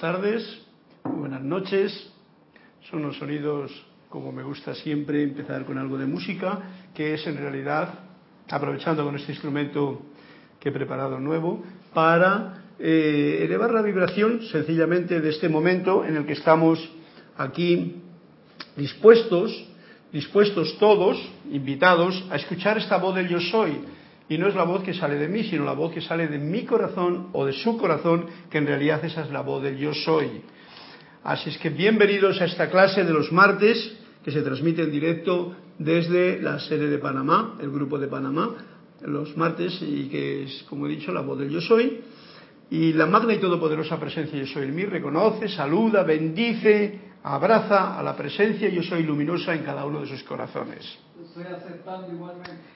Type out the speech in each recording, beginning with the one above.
buenas tardes, buenas noches. Son los sonidos, como me gusta siempre, empezar con algo de música, que es en realidad, aprovechando con este instrumento que he preparado nuevo, para eh, elevar la vibración sencillamente de este momento en el que estamos aquí dispuestos, dispuestos todos, invitados, a escuchar esta voz del yo soy, y no es la voz que sale de mí, sino la voz que sale de mi corazón o de su corazón, que en realidad esa es la voz del yo soy. Así es que bienvenidos a esta clase de los martes, que se transmite en directo desde la sede de Panamá, el grupo de Panamá, los martes, y que es, como he dicho, la voz del yo soy. Y la magna y todopoderosa presencia yo soy en mí reconoce, saluda, bendice, abraza a la presencia yo soy luminosa en cada uno de sus corazones.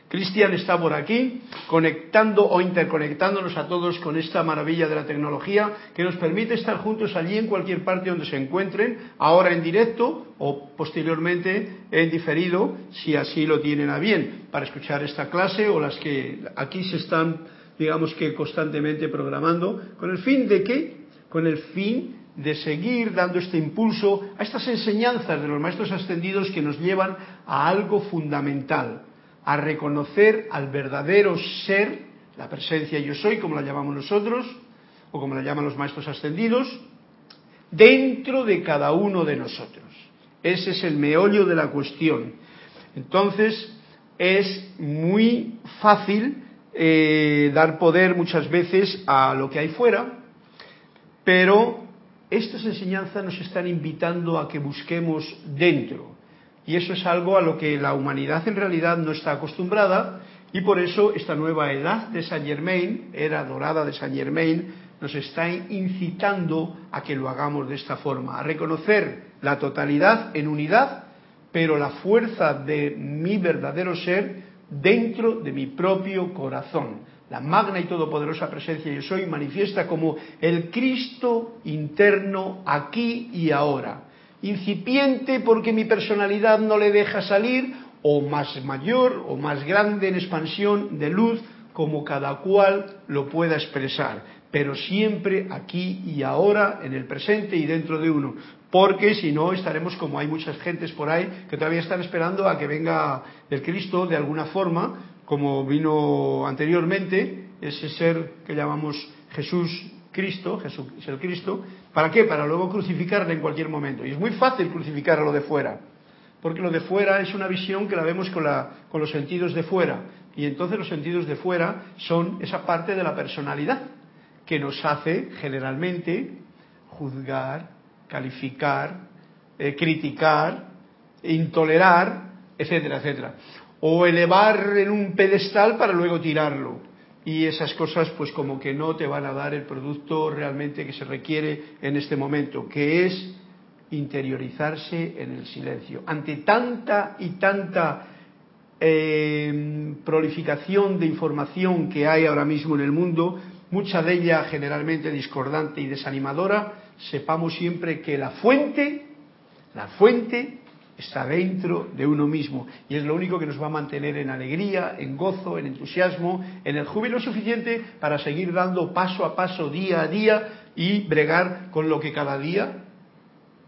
Cristian está por aquí, conectando o interconectándonos a todos con esta maravilla de la tecnología que nos permite estar juntos allí en cualquier parte donde se encuentren, ahora en directo o posteriormente en diferido, si así lo tienen a bien, para escuchar esta clase o las que aquí se están, digamos que constantemente programando, con el fin de qué? Con el fin de seguir dando este impulso a estas enseñanzas de los maestros ascendidos que nos llevan a algo fundamental, a reconocer al verdadero ser, la presencia yo soy, como la llamamos nosotros, o como la llaman los maestros ascendidos, dentro de cada uno de nosotros. Ese es el meollo de la cuestión. Entonces, es muy fácil eh, dar poder muchas veces a lo que hay fuera, pero estas enseñanzas nos están invitando a que busquemos dentro. Y eso es algo a lo que la humanidad en realidad no está acostumbrada y por eso esta nueva edad de Saint Germain, era dorada de Saint Germain, nos está incitando a que lo hagamos de esta forma, a reconocer la totalidad en unidad, pero la fuerza de mi verdadero ser dentro de mi propio corazón la magna y todopoderosa presencia yo soy manifiesta como el Cristo interno aquí y ahora. Incipiente porque mi personalidad no le deja salir, o más mayor o más grande en expansión de luz, como cada cual lo pueda expresar, pero siempre aquí y ahora, en el presente y dentro de uno, porque si no estaremos como hay muchas gentes por ahí que todavía están esperando a que venga el Cristo de alguna forma, como vino anteriormente, ese ser que llamamos Jesús Cristo, Jesús es el Cristo, ¿para qué? Para luego crucificarle en cualquier momento. Y es muy fácil crucificar a lo de fuera, porque lo de fuera es una visión que la vemos con los sentidos de fuera. Y entonces los sentidos de fuera son esa parte de la personalidad que nos hace generalmente juzgar, calificar, eh, criticar, intolerar, etcétera, etcétera o elevar en un pedestal para luego tirarlo. Y esas cosas pues como que no te van a dar el producto realmente que se requiere en este momento, que es interiorizarse en el silencio. Ante tanta y tanta eh, prolificación de información que hay ahora mismo en el mundo, mucha de ella generalmente discordante y desanimadora, sepamos siempre que la fuente, la fuente está dentro de uno mismo. Y es lo único que nos va a mantener en alegría, en gozo, en entusiasmo, en el júbilo suficiente para seguir dando paso a paso, día a día y bregar con lo que cada día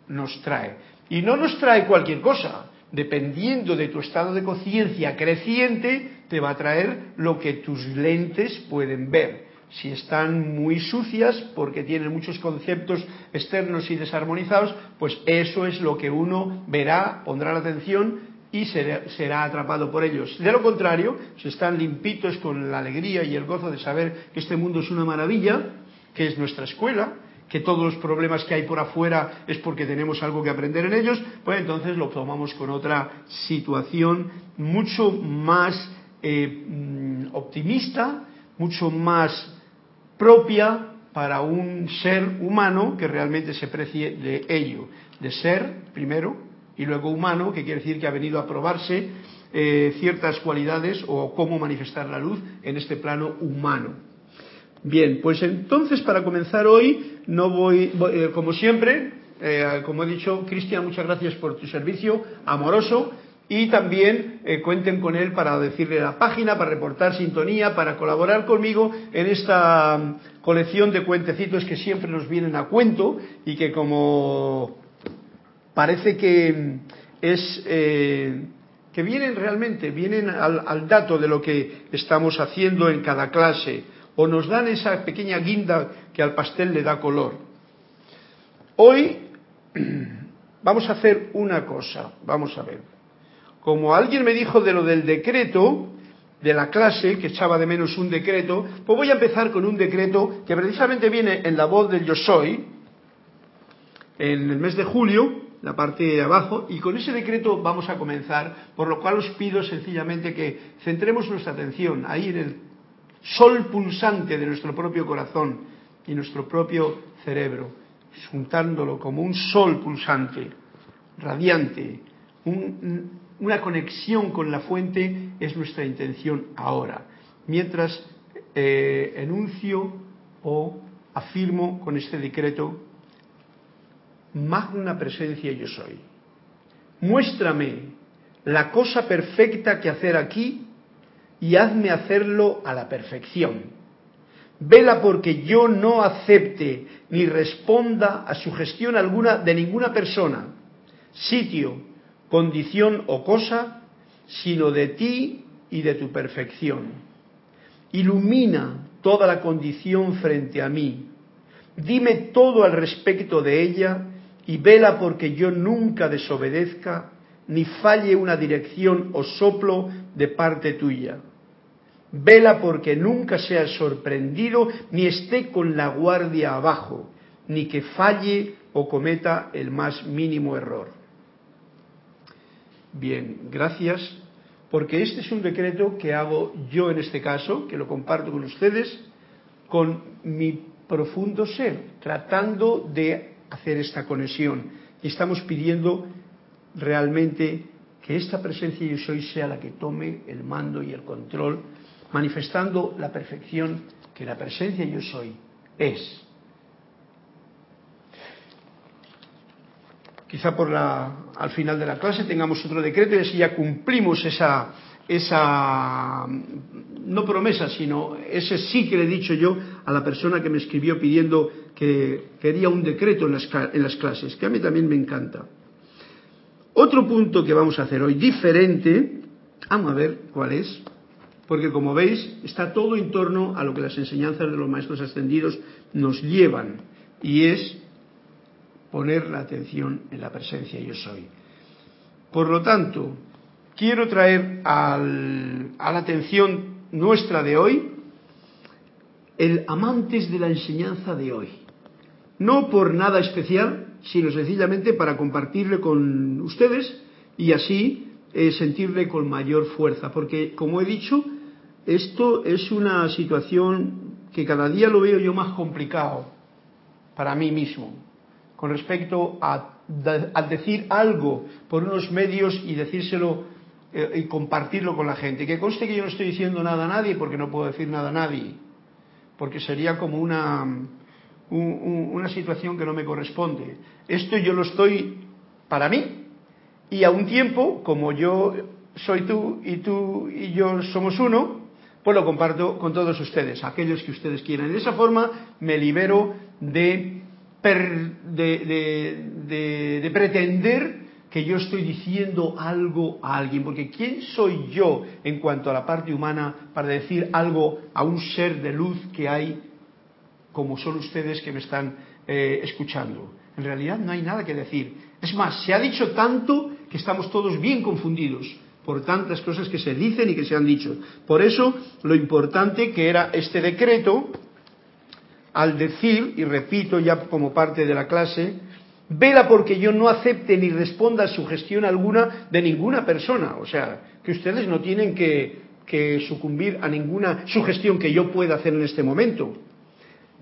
nos trae. Y no nos trae cualquier cosa, dependiendo de tu estado de conciencia creciente, te va a traer lo que tus lentes pueden ver si están muy sucias porque tienen muchos conceptos externos y desarmonizados, pues eso es lo que uno verá, pondrá la atención y será, atrapado por ellos. De lo contrario, si están limpitos con la alegría y el gozo de saber que este mundo es una maravilla, que es nuestra escuela, que todos los problemas que hay por afuera es porque tenemos algo que aprender en ellos, pues entonces lo tomamos con otra situación mucho más eh, mm, optimista, mucho más propia para un ser humano que realmente se precie de ello, de ser primero y luego humano, que quiere decir que ha venido a probarse eh, ciertas cualidades o cómo manifestar la luz en este plano humano. Bien, pues entonces para comenzar hoy, no voy, eh, como siempre, eh, como he dicho, Cristian, muchas gracias por tu servicio amoroso y también eh, cuenten con él para decirle la página, para reportar sintonía, para colaborar conmigo en esta mm, colección de cuentecitos que siempre nos vienen a cuento y que como parece que mm, es eh, que vienen realmente, vienen al, dato de lo que estamos haciendo en cada clase o nos dan esa pequeña guinda que al pastel le da color. Hoy vamos a hacer una cosa, vamos a ver. Como alguien me dijo de lo del decreto de la clase, que echaba de menos un decreto, pues voy a empezar con un decreto que precisamente viene en la voz del yo soy, en el mes de julio, la parte de abajo, y con ese decreto vamos a comenzar, por lo cual os pido sencillamente que centremos nuestra atención ahí en el sol pulsante de nuestro propio corazón y nuestro propio cerebro, juntándolo como un sol pulsante, radiante, una conexión con la fuente es nuestra intención ahora, mientras eh, enuncio o afirmo con este decreto magna presencia yo soy. Muéstrame la cosa perfecta que hacer aquí y hazme hacerlo a la perfección. Vela porque yo no acepte ni responda a sugestión alguna de ninguna persona, sitio, condición o cosa, sino de ti y de tu perfección. Ilumina toda la condición frente a mí. Dime todo al respecto de ella y vela porque yo nunca desobedezca ni falle una dirección o soplo de parte tuya. Vela porque nunca sea sorprendido ni esté con la guardia abajo, ni que falle o cometa el más mínimo error. Bien, gracias, porque este es un decreto que hago yo en este caso, que lo comparto con ustedes, con mi profundo ser, tratando de hacer esta conexión. Y estamos pidiendo realmente que esta presencia yo soy sea la que tome el mando y el control, manifestando la perfección que la presencia yo soy es. Quizá por la, al final de la clase tengamos otro decreto y así ya cumplimos esa, esa, no promesa, sino ese sí que le he dicho yo a la persona que me escribió pidiendo que quería un decreto en las, en las clases, que a mí también me encanta. Otro punto que vamos a hacer hoy diferente, vamos a ver cuál es, porque como veis está todo en torno a lo que las enseñanzas de los maestros ascendidos nos llevan, y es poner la atención en la presencia yo soy. Por lo tanto, quiero traer a la atención nuestra de hoy el amantes de la enseñanza de hoy. No por nada especial, sino sencillamente para compartirle con ustedes y así eh, sentirle con mayor fuerza. Porque, como he dicho, esto es una situación que cada día lo veo yo más complicado para mí mismo, con respecto a, a decir algo por unos medios y decírselo eh, y compartirlo con la gente. Que conste que yo no estoy diciendo nada a nadie porque no puedo decir nada a nadie, porque sería como una, una situación que no me corresponde. Esto yo lo estoy para mí y a un tiempo, como yo soy tú y tú y yo somos uno, pues lo comparto con todos ustedes, aquellos que ustedes quieran. De esa forma me libero de, de, de pretender que yo estoy diciendo algo a alguien, porque ¿quién soy yo en cuanto a la parte humana para decir algo a un ser de luz que hay como son ustedes que me están eh, escuchando? En realidad no hay nada que decir. Es más, se ha dicho tanto que estamos todos bien confundidos por tantas cosas que se dicen y que se han dicho. Por eso, lo importante que era este decreto, al decir, y repito ya como parte de la clase, Vela porque yo no acepte ni responda a sugestión alguna de ninguna persona. O sea, que ustedes no tienen que, sucumbir a ninguna sugestión que yo pueda hacer en este momento.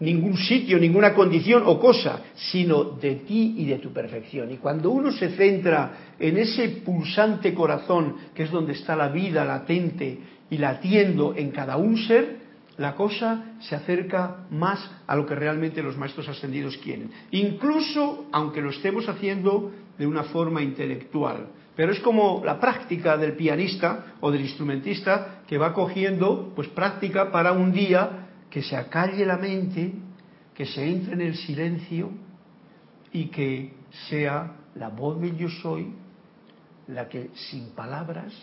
Ningún sitio, ninguna condición o cosa, sino de ti y de tu perfección. Y cuando uno se centra en ese pulsante corazón, que es donde está la vida latente y latiendo en cada un ser, la cosa se acerca más a lo que realmente los maestros ascendidos quieren. Incluso aunque lo estemos haciendo de una forma intelectual. Pero es como la práctica del pianista o del instrumentista que va cogiendo pues práctica para un día que se acalle la mente, que se entre en el silencio y que sea la voz del yo soy la que sin palabras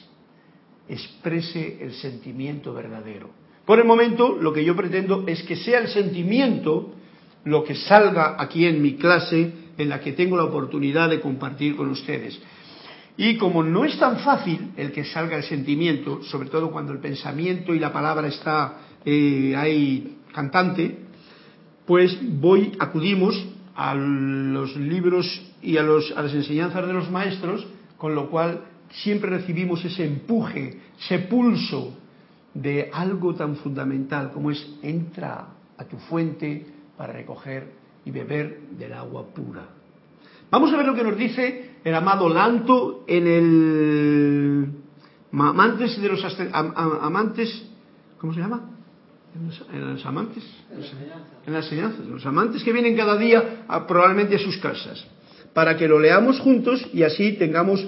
exprese el sentimiento verdadero. Por el momento, lo que yo pretendo es que sea el sentimiento lo que salga aquí en mi clase, en la que tengo la oportunidad de compartir con ustedes. Y como no es tan fácil el que salga el sentimiento, sobre todo cuando el pensamiento y la palabra está eh, ahí cantante, pues voy, acudimos a los libros y a, los, a las enseñanzas de los maestros, con lo cual siempre recibimos ese empuje, ese pulso de algo tan fundamental como es entra a tu fuente para recoger y beber del agua pura. Vamos a ver lo que nos dice el amado Lanto en el amantes de los amantes, ¿cómo se llama? En los amantes, en las enseñanzas, los amantes que vienen cada día probablemente a sus casas, para que lo leamos juntos y así tengamos,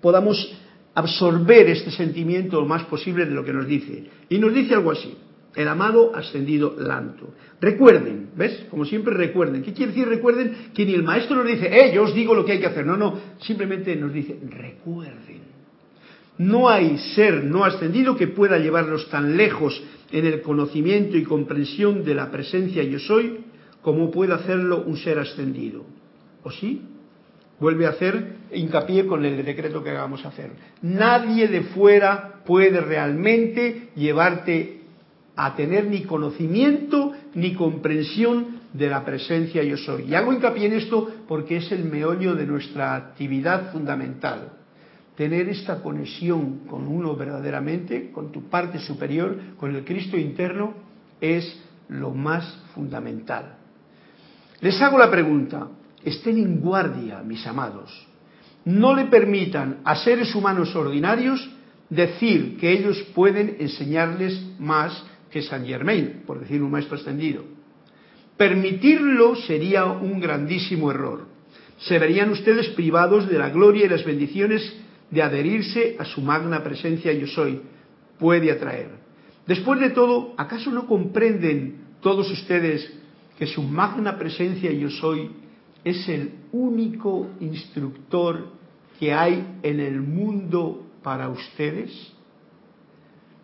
podamos absorber este sentimiento lo más posible de lo que nos dice. Y nos dice algo así, el amado ascendido Lanto. Recuerden, ¿ves? Como siempre recuerden. ¿Qué quiere decir recuerden? Que ni el maestro nos dice, eh, yo os digo lo que hay que hacer. No, no, simplemente nos dice, recuerden. No hay ser no ascendido que pueda llevarnos tan lejos en el conocimiento y comprensión de la presencia yo soy como puede hacerlo un ser ascendido. ¿O sí? Vuelve a hacer hincapié con el decreto que a hacer. Nadie de fuera puede realmente llevarte a tener ni conocimiento ni comprensión de la presencia yo soy. Y hago hincapié en esto porque es el meollo de nuestra actividad fundamental. Tener esta conexión con uno verdaderamente, con tu parte superior, con el Cristo interno, es lo más fundamental. Les hago la pregunta, estén en guardia, mis amados. No le permitan a seres humanos ordinarios decir que ellos pueden enseñarles más que San Germain, por decir un maestro ascendido. Permitirlo sería un grandísimo error. Se verían ustedes privados de la gloria y las bendiciones de adherirse a su magna presencia yo soy, puede atraer. Después de todo, ¿acaso no comprenden todos ustedes que su magna presencia yo soy es el único instructor que hay en el mundo para ustedes?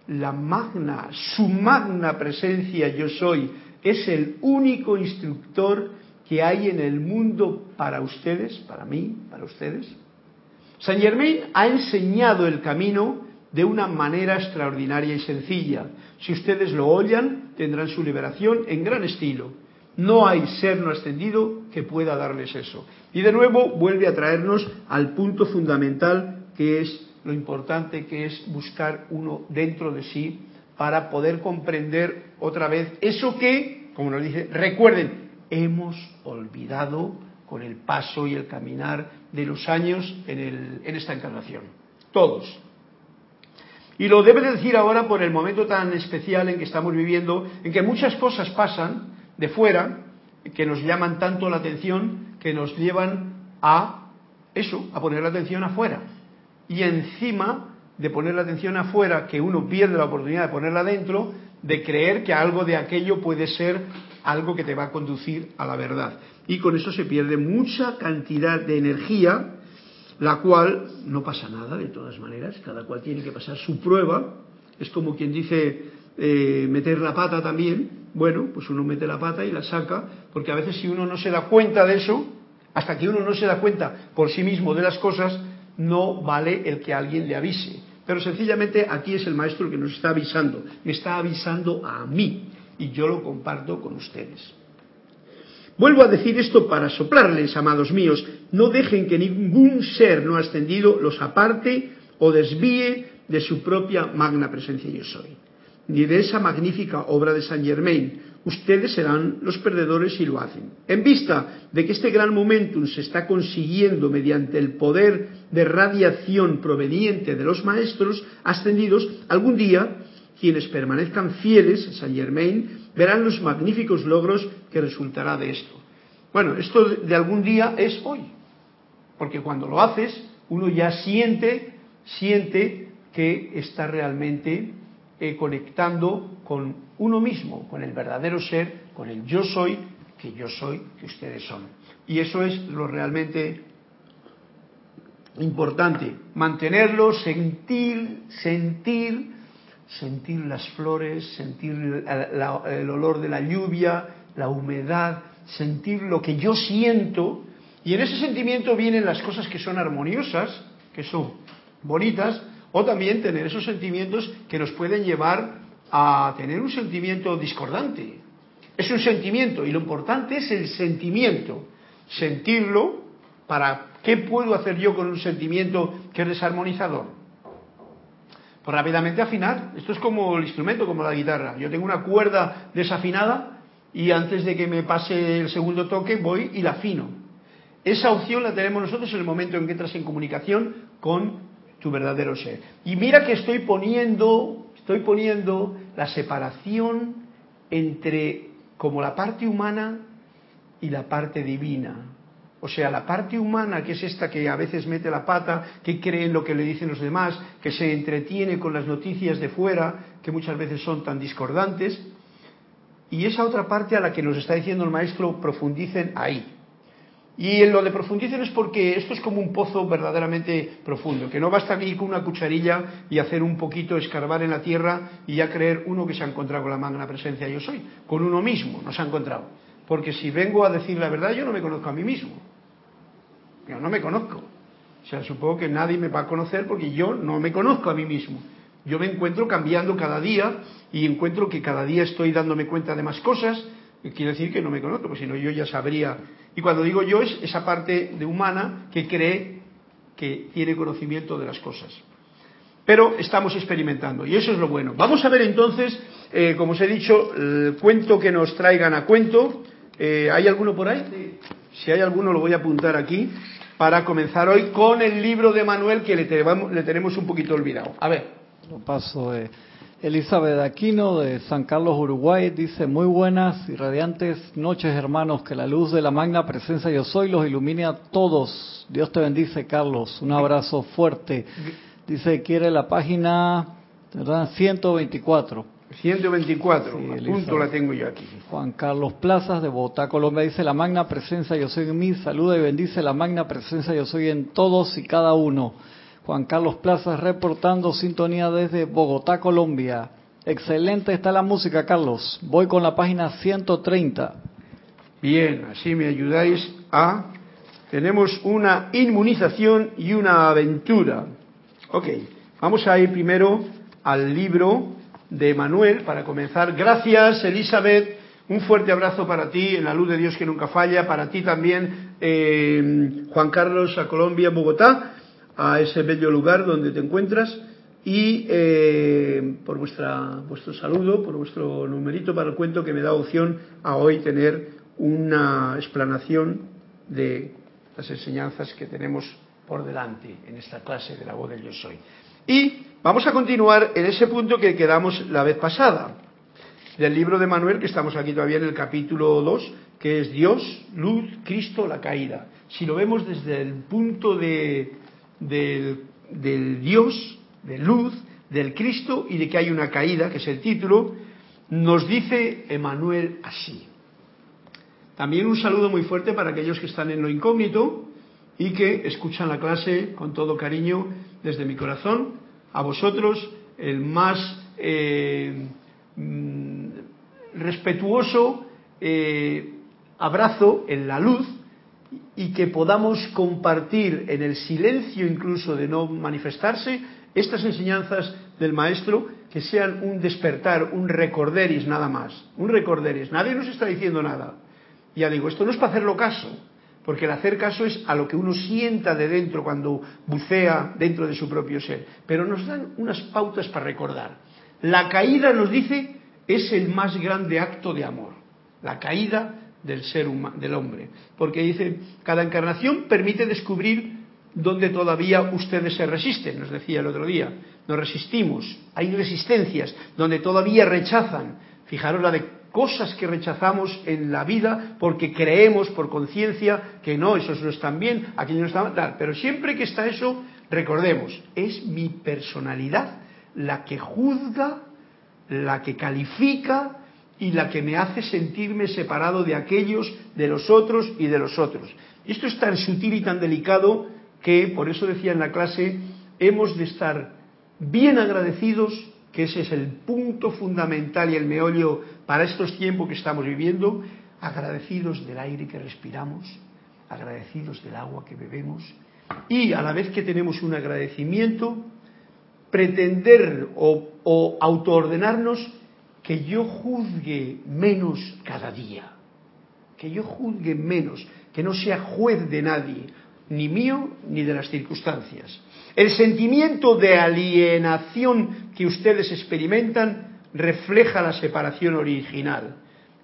La magna, su magna presencia yo soy, es el único instructor que hay en el mundo para ustedes, para mí, para ustedes. Saint Germain ha enseñado el camino de una manera extraordinaria y sencilla. Si ustedes lo oyan, tendrán su liberación en gran estilo. No hay ser no ascendido que pueda darles eso. Y de nuevo vuelve a traernos al punto fundamental que es lo importante que es buscar uno dentro de sí para poder comprender otra vez eso que, como nos dice, recuerden, hemos olvidado con el paso y el caminar de los años en, en esta encarnación. Todos. Y lo debe de decir ahora por el momento tan especial en que estamos viviendo, en que muchas cosas pasan de fuera que nos llaman tanto la atención que nos llevan a eso, a poner la atención afuera. Y encima de poner la atención afuera, que uno pierde la oportunidad de ponerla dentro, de creer que algo de aquello puede ser algo que te va a conducir a la verdad. Y con eso se pierde mucha cantidad de energía, la cual no pasa nada de todas maneras, cada cual tiene que pasar su prueba. Es como quien dice eh, meter la pata también, bueno, pues uno mete la pata y la saca, porque a veces si uno no se da cuenta de eso, hasta que uno no se da cuenta por sí mismo de las cosas, no vale el que alguien le avise. Pero sencillamente aquí es el maestro el que nos está avisando, me está avisando a mí y yo lo comparto con ustedes. Vuelvo a decir esto para soplarles, amados míos, no dejen que ningún ser no ascendido los aparte o desvíe de su propia magna presencia yo soy ni de esa magnífica obra de Saint Germain. Ustedes serán los perdedores si lo hacen. En vista de que este gran momentum se está consiguiendo mediante el poder de radiación proveniente de los maestros ascendidos, algún día quienes permanezcan fieles a Saint Germain verán los magníficos logros que resultará de esto. Bueno, esto de algún día es hoy, porque cuando lo haces, uno ya siente, siente que está realmente eh, conectando con uno mismo, con el verdadero ser, con el yo soy, que yo soy, que ustedes son. Y eso es lo realmente importante, mantenerlo, sentir, sentir, sentir las flores, sentir el olor de la lluvia, la humedad, sentir lo que yo siento, y en ese sentimiento vienen las cosas que son armoniosas, que son bonitas, o también tener esos sentimientos que nos pueden llevar a tener un sentimiento discordante. Es un sentimiento y lo importante es el sentimiento. Sentirlo para qué puedo hacer yo con un sentimiento que es desarmonizador. Pues rápidamente afinar. Esto es como el instrumento, como la guitarra. Yo tengo una cuerda desafinada y antes de que me pase el segundo toque voy y la afino. Esa opción la tenemos nosotros en el momento en que entras en comunicación con tu verdadero ser. Y mira que estoy poniendo, estoy poniendo la separación entre como la parte humana y la parte divina. O sea, la parte humana, que es esta que a veces mete la pata, que cree en lo que le dicen los demás, que se entretiene con las noticias de fuera, que muchas veces son tan discordantes, y esa otra parte a la que nos está diciendo el maestro, profundicen ahí. Y en lo de profundicen es porque esto es como un pozo verdaderamente profundo, que no basta ir con una cucharilla y hacer un poquito, escarbar en la tierra y ya creer uno que se ha encontrado con la magna presencia yo soy, con uno mismo no se ha encontrado. Porque si vengo a decir la verdad, yo no me conozco a mí mismo. Yo no me conozco. O sea, supongo que nadie me va a conocer porque yo no me conozco a mí mismo. Yo me encuentro cambiando cada día y encuentro que cada día estoy dándome cuenta de más cosas quiere decir que no me conozco, porque si no yo ya sabría. Y cuando digo yo es esa parte de humana que cree que tiene conocimiento de las cosas. Pero estamos experimentando y eso es lo bueno. Vamos a ver entonces, eh, como os he dicho, el cuento que nos traigan a cuento. Eh, ¿Hay alguno por ahí? Si hay alguno lo voy a apuntar aquí para comenzar hoy con el libro de Manuel que le, le tenemos un poquito olvidado. A ver. Lo paso. Eh Elizabeth Aquino de San Carlos, Uruguay, dice, muy buenas y radiantes noches hermanos, que la luz de la magna presencia yo soy los ilumine a todos. Dios te bendice, Carlos. Un abrazo fuerte. Dice, quiere la página ¿verdad? 124. 124, punto la tengo yo aquí. Juan Carlos Plazas de Bogotá, Colombia, dice, la magna presencia yo soy en mí, saluda y bendice la magna presencia yo soy en todos y cada uno. Juan Carlos Plaza reportando sintonía desde Bogotá, Colombia. Excelente está la música, Carlos. Voy con la página 130. Bien, así me ayudáis a... Tenemos una inmunización y una aventura. Ok, vamos a ir primero al libro de Manuel para comenzar. Gracias, Elizabeth. Un fuerte abrazo para ti, en la luz de Dios que nunca falla. Para ti también, eh, Juan Carlos, a Colombia, Bogotá a ese bello lugar donde te encuentras y eh, por vuestra, vuestro saludo, por vuestro numerito para el cuento que me da opción a hoy tener una explanación de las enseñanzas que tenemos por delante en esta clase de la voz del yo soy. Y vamos a continuar en ese punto que quedamos la vez pasada, del libro de Manuel, que estamos aquí todavía en el capítulo 2, que es Dios, luz, Cristo, la caída. Si lo vemos desde el punto de del, Dios, de luz, del Cristo y de que hay una caída, que es el título, nos dice Emanuel así. También un saludo muy fuerte para aquellos que están en lo incógnito y que escuchan la clase con todo cariño desde mi corazón. A vosotros el más eh, mm, respetuoso eh, abrazo en la luz y que podamos compartir en el silencio incluso de no manifestarse estas enseñanzas del maestro que sean un despertar, un recorderis nada más, un recorderis. Nadie nos está diciendo nada. Ya digo, esto no es para hacerlo caso, porque el hacer caso es a lo que uno sienta de dentro cuando bucea dentro de su propio ser. Pero nos dan unas pautas para recordar. La caída, nos dice, es el más grande acto de amor. La caída del ser humano, del hombre. Porque dice, cada encarnación permite descubrir donde todavía ustedes se resisten, nos decía el otro día. Nos resistimos, hay resistencias donde todavía rechazan. Fijaros la de cosas que rechazamos en la vida porque creemos por conciencia que no, esos no están bien, aquí no están mal. Pero siempre que está eso, recordemos, es mi personalidad la que juzga, la que califica y la que me hace sentirme separado de aquellos, de los otros y de los otros. Esto es tan sutil y tan delicado que, por eso decía en la clase, hemos de estar bien agradecidos, que ese es el punto fundamental y el meollo para estos tiempos que estamos viviendo, agradecidos del aire que respiramos, agradecidos del agua que bebemos y a la vez que tenemos un agradecimiento, pretender o, autoordenarnos que yo juzgue menos cada día, que yo juzgue menos, que no sea juez de nadie, ni mío ni de las circunstancias. El sentimiento de alienación que ustedes experimentan refleja la separación original.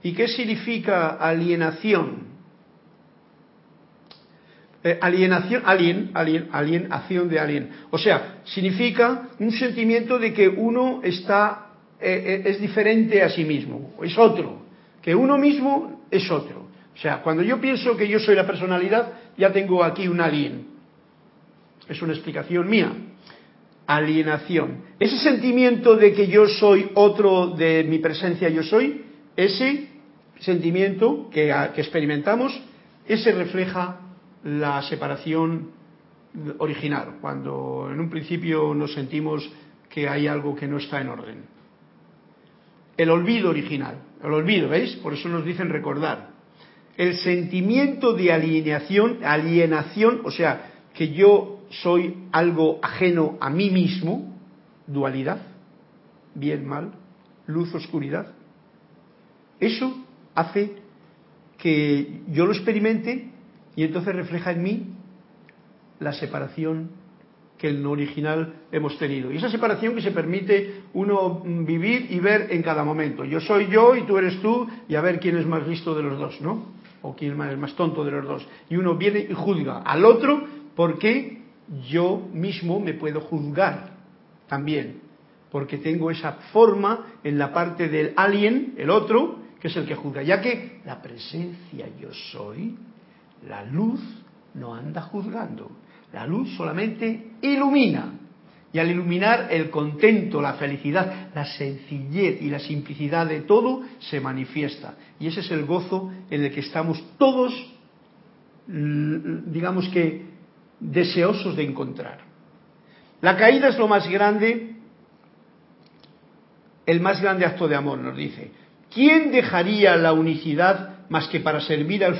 ¿Y qué significa alienación? Eh, alienación, alien, alien, alienación de alien. O sea, significa un sentimiento de que uno está, eh, eh, es diferente a sí mismo, es otro, que uno mismo es otro. O sea, cuando yo pienso que yo soy la personalidad, ya tengo aquí un alien. Es una explicación mía. Alienación. Ese sentimiento de que yo soy otro de mi presencia, yo soy, ese sentimiento que, que experimentamos, ese refleja la separación original, cuando en un principio nos sentimos que hay algo que no está en orden. El olvido original, el olvido, ¿veis? Por eso nos dicen recordar. El sentimiento de alienación, alienación, o sea, que yo soy algo ajeno a mí mismo, dualidad, bien, mal, luz, oscuridad. Eso hace que yo lo experimente y entonces refleja en mí la separación que en lo original hemos tenido. Y esa separación que se permite uno vivir y ver en cada momento. Yo soy yo y tú eres tú y a ver quién es más listo de los dos, ¿no? O quién es más, más tonto de los dos. Y uno viene y juzga al otro porque yo mismo me puedo juzgar también. Porque tengo esa forma en la parte del alien, el otro, que es el que juzga. Ya que la presencia yo soy la luz no anda juzgando, la luz solamente ilumina. Y al iluminar el contento, la felicidad, la sencillez y la simplicidad de todo se manifiesta. Y ese es el gozo en el que estamos todos, digamos que, deseosos de encontrar. La caída es lo más grande, el más grande acto de amor, nos dice. ¿Quién dejaría la unicidad más que para servir a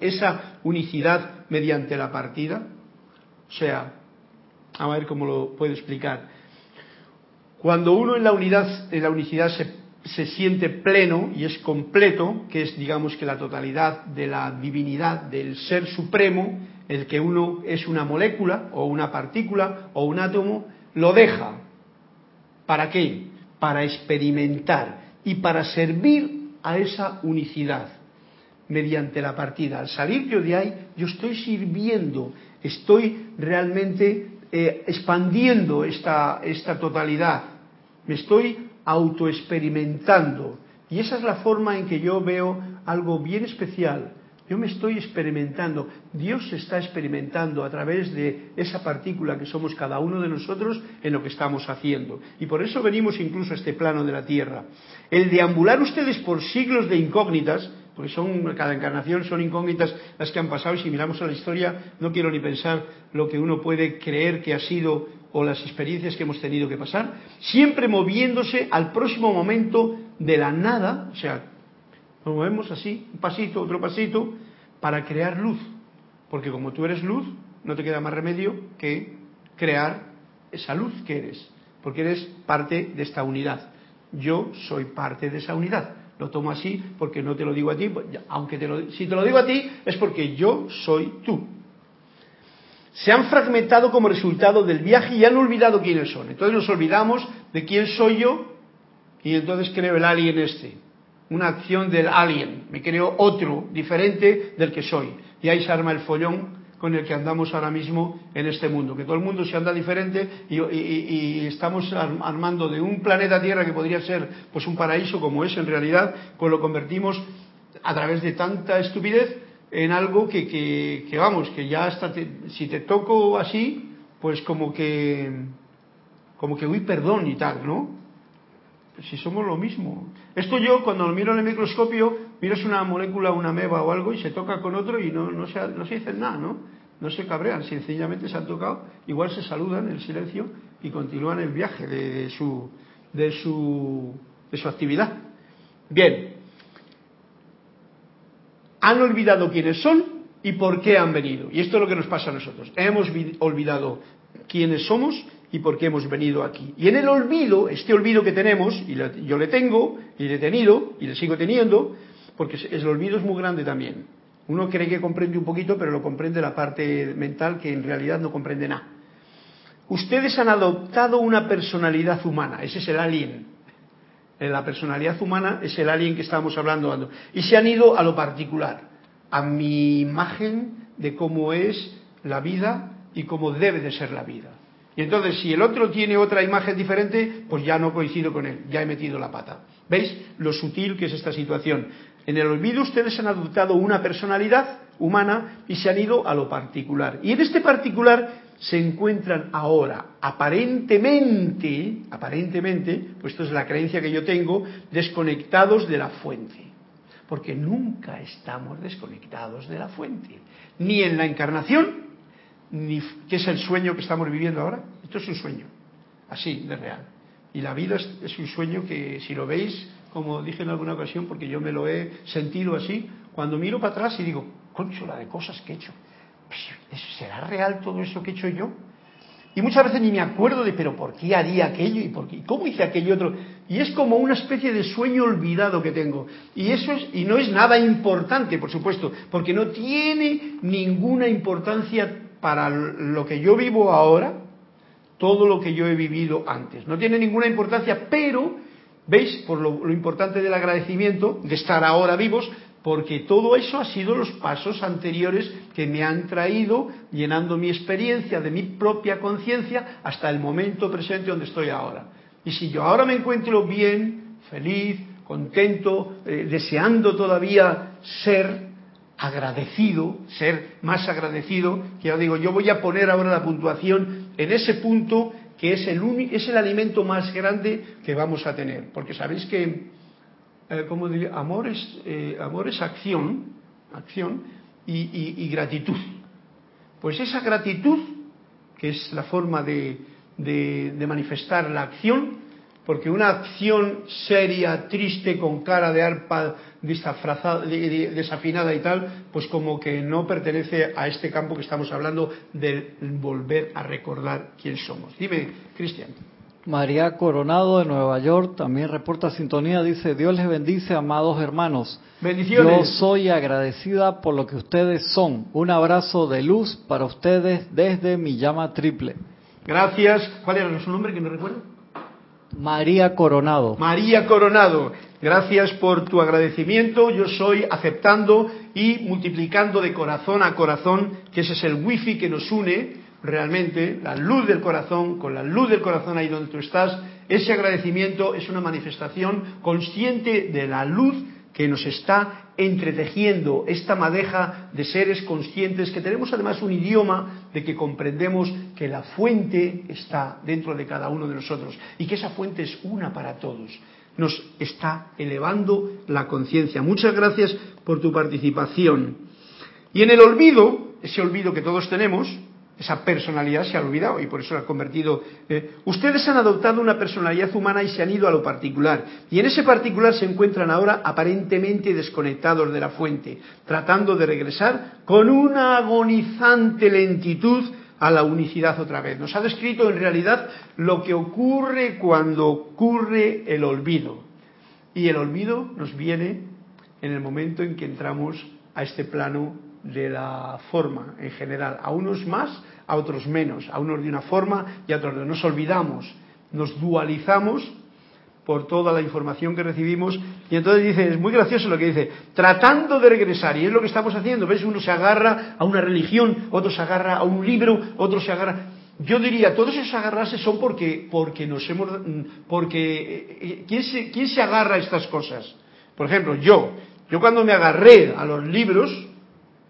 esa unicidad mediante la partida? O sea, a ver cómo lo puedo explicar. Cuando uno en la unidad, en la unicidad se, se siente pleno y es completo, que es digamos que la totalidad de la divinidad del ser supremo, el que uno es una molécula o una partícula o un átomo, lo deja. ¿Para qué? Para experimentar y para servir a esa unicidad mediante la partida. Al salir yo de ahí, yo estoy sirviendo, estoy realmente eh, expandiendo esta, esta totalidad, me estoy autoexperimentando. Y esa es la forma en que yo veo algo bien especial yo me estoy experimentando, Dios se está experimentando a través de esa partícula que somos cada uno de nosotros en lo que estamos haciendo. Y por eso venimos incluso a este plano de la Tierra. El deambular ustedes por siglos de incógnitas, porque son cada encarnación son incógnitas las que han pasado y si miramos a la historia no quiero ni pensar lo que uno puede creer que ha sido o las experiencias que hemos tenido que pasar, siempre moviéndose al próximo momento de la nada, o sea, nos movemos así, un pasito, otro pasito, para crear luz. Porque como tú eres luz, no te queda más remedio que crear esa luz que eres. Porque eres parte de esta unidad. Yo soy parte de esa unidad. Lo tomo así porque no te lo digo a ti, pues aunque te lo, si te lo digo a ti es porque yo soy tú. Se han fragmentado como resultado del viaje y han olvidado quiénes son. Entonces nos olvidamos de quién soy yo y entonces creo el alien este una acción del alien, me creo otro, diferente del que soy. Y ahí se arma el follón con el que andamos ahora mismo en este mundo, que todo el mundo se anda diferente y, estamos armando de un planeta Tierra que podría ser pues un paraíso como es en realidad, pues lo convertimos a través de tanta estupidez en algo que, que, vamos, que ya hasta si te toco así, pues como que, como que, uy, perdón y tal, ¿no? si somos lo mismo. Esto yo cuando lo miro en el microscopio, miras una molécula, una meba o algo y se toca con otro y no, no, se, no se dicen nada, ¿no? No se cabrean, sencillamente se han tocado, igual se saludan en silencio y continúan el viaje de, su, de, su, de su actividad. Bien, han olvidado quiénes son y por qué han venido. Y esto es lo que nos pasa a nosotros. Hemos olvidado quiénes somos y por qué hemos venido aquí. Y en el olvido, este olvido que tenemos, y yo le tengo, y le he tenido, y le sigo teniendo, porque el olvido es muy grande también. Uno cree que comprende un poquito, pero lo comprende la parte mental que en realidad no comprende nada. Ustedes han adoptado una personalidad humana, ese es el alien. Eh, la personalidad humana es el alien que estábamos hablando. Y se han ido a lo particular, a mi imagen de cómo es la vida y cómo debe de ser la vida. Y entonces, si el otro tiene otra imagen diferente, pues ya no coincido con él, ya he metido la pata. ¿Veis lo sutil que es esta situación? En el olvido ustedes han adoptado una personalidad humana y se han ido a lo particular. Y en este particular se encuentran ahora, aparentemente, aparentemente, pues esto es la creencia que yo tengo, desconectados de la fuente. Porque nunca estamos desconectados de la fuente. Ni en la encarnación, ni qué es el sueño que estamos viviendo ahora. Esto es un sueño, así, de real. Y la vida es, un sueño que si lo veis, como dije en alguna ocasión, porque yo me lo he sentido así, cuando miro para atrás y digo, concho, la de cosas que he hecho. Pues, ¿Será real todo eso que he hecho yo? Y muchas veces ni me acuerdo de, pero ¿por qué haría aquello? ¿Y por qué? cómo hice aquello otro? Y es como una especie de sueño olvidado que tengo. Y eso es, y no es nada importante, por supuesto, porque no tiene ninguna importancia para lo que yo vivo ahora todo lo que yo he vivido antes. No tiene ninguna importancia, pero, ¿veis? Por lo, importante del agradecimiento, de estar ahora vivos, porque todo eso ha sido los pasos anteriores que me han traído llenando mi experiencia de mi propia conciencia hasta el momento presente donde estoy ahora. Y si yo ahora me encuentro bien, feliz, contento, eh, deseando todavía ser, agradecido, ser más agradecido, que ya digo, yo voy a poner ahora la puntuación en ese punto que es el, es el alimento más grande que vamos a tener. Porque sabéis que, eh, como diría, amor es, eh, amor es acción, acción y, gratitud. Pues esa gratitud, que es la forma de, de manifestar la acción, porque una acción seria, triste, con cara de arpa desafinada y tal, pues como que no pertenece a este campo que estamos hablando de volver a recordar quién somos. Dime, Cristian. María Coronado de Nueva York también reporta sintonía, dice, Dios les bendice, amados hermanos. Bendiciones. Yo soy agradecida por lo que ustedes son. Un abrazo de luz para ustedes desde mi llama triple. Gracias. ¿Cuál era su nombre que no recuerdo? María Coronado. María Coronado, gracias por tu agradecimiento. Yo soy aceptando y multiplicando de corazón a corazón, que ese es el wifi que nos une realmente, la luz del corazón, con la luz del corazón ahí donde tú estás. Ese agradecimiento es una manifestación consciente de la luz que nos está entretejiendo esta madeja de seres conscientes que tenemos además un idioma de que comprendemos que la fuente está dentro de cada uno de nosotros y que esa fuente es una para todos. Nos está elevando la conciencia. Muchas gracias por tu participación. Y en el olvido, ese olvido que todos tenemos, esa personalidad se ha olvidado y por eso la ha convertido. Eh, ustedes han adoptado una personalidad humana y se han ido a lo particular. Y en ese particular se encuentran ahora aparentemente desconectados de la fuente, tratando de regresar con una agonizante lentitud a la unicidad otra vez. Nos ha descrito en realidad lo que ocurre cuando ocurre el olvido. Y el olvido nos viene en el momento en que entramos a este plano de la forma en general, a unos más, a otros menos, a unos de una forma y a otros de Nos olvidamos, nos dualizamos por toda la información que recibimos. Y entonces dice, es muy gracioso lo que dice, tratando de regresar, y es lo que estamos haciendo, ¿ves? Uno se agarra a una religión, otro se agarra a un libro, otro se agarra... Yo diría, todos esos agarrarse son porque, porque nos hemos... porque eh, ¿quién se, ¿quién se agarra a estas cosas? Por ejemplo, yo, yo cuando me agarré a los libros,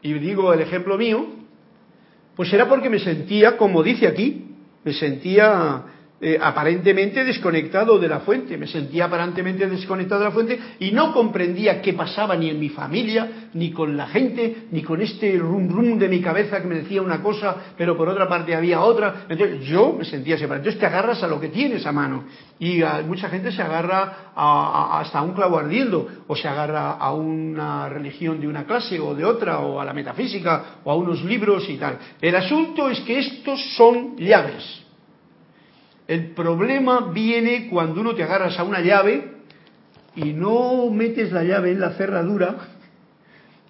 y digo el ejemplo mío, pues era porque me sentía, como dice aquí, me sentía eh, aparentemente desconectado de la fuente, me sentía aparentemente desconectado de la fuente y no comprendía qué pasaba ni en mi familia, ni con la gente, ni con este rum rum de mi cabeza que me decía una cosa, pero por otra parte había otra. Entonces yo me sentía separado. Entonces te agarras a lo que tienes a mano y mucha gente se agarra a, hasta a un clavo ardiendo o se agarra a una religión de una clase o de otra o a la metafísica o a unos libros y tal. El asunto es que estos son llaves el problema viene cuando uno te agarras a una llave y no metes la llave en la cerradura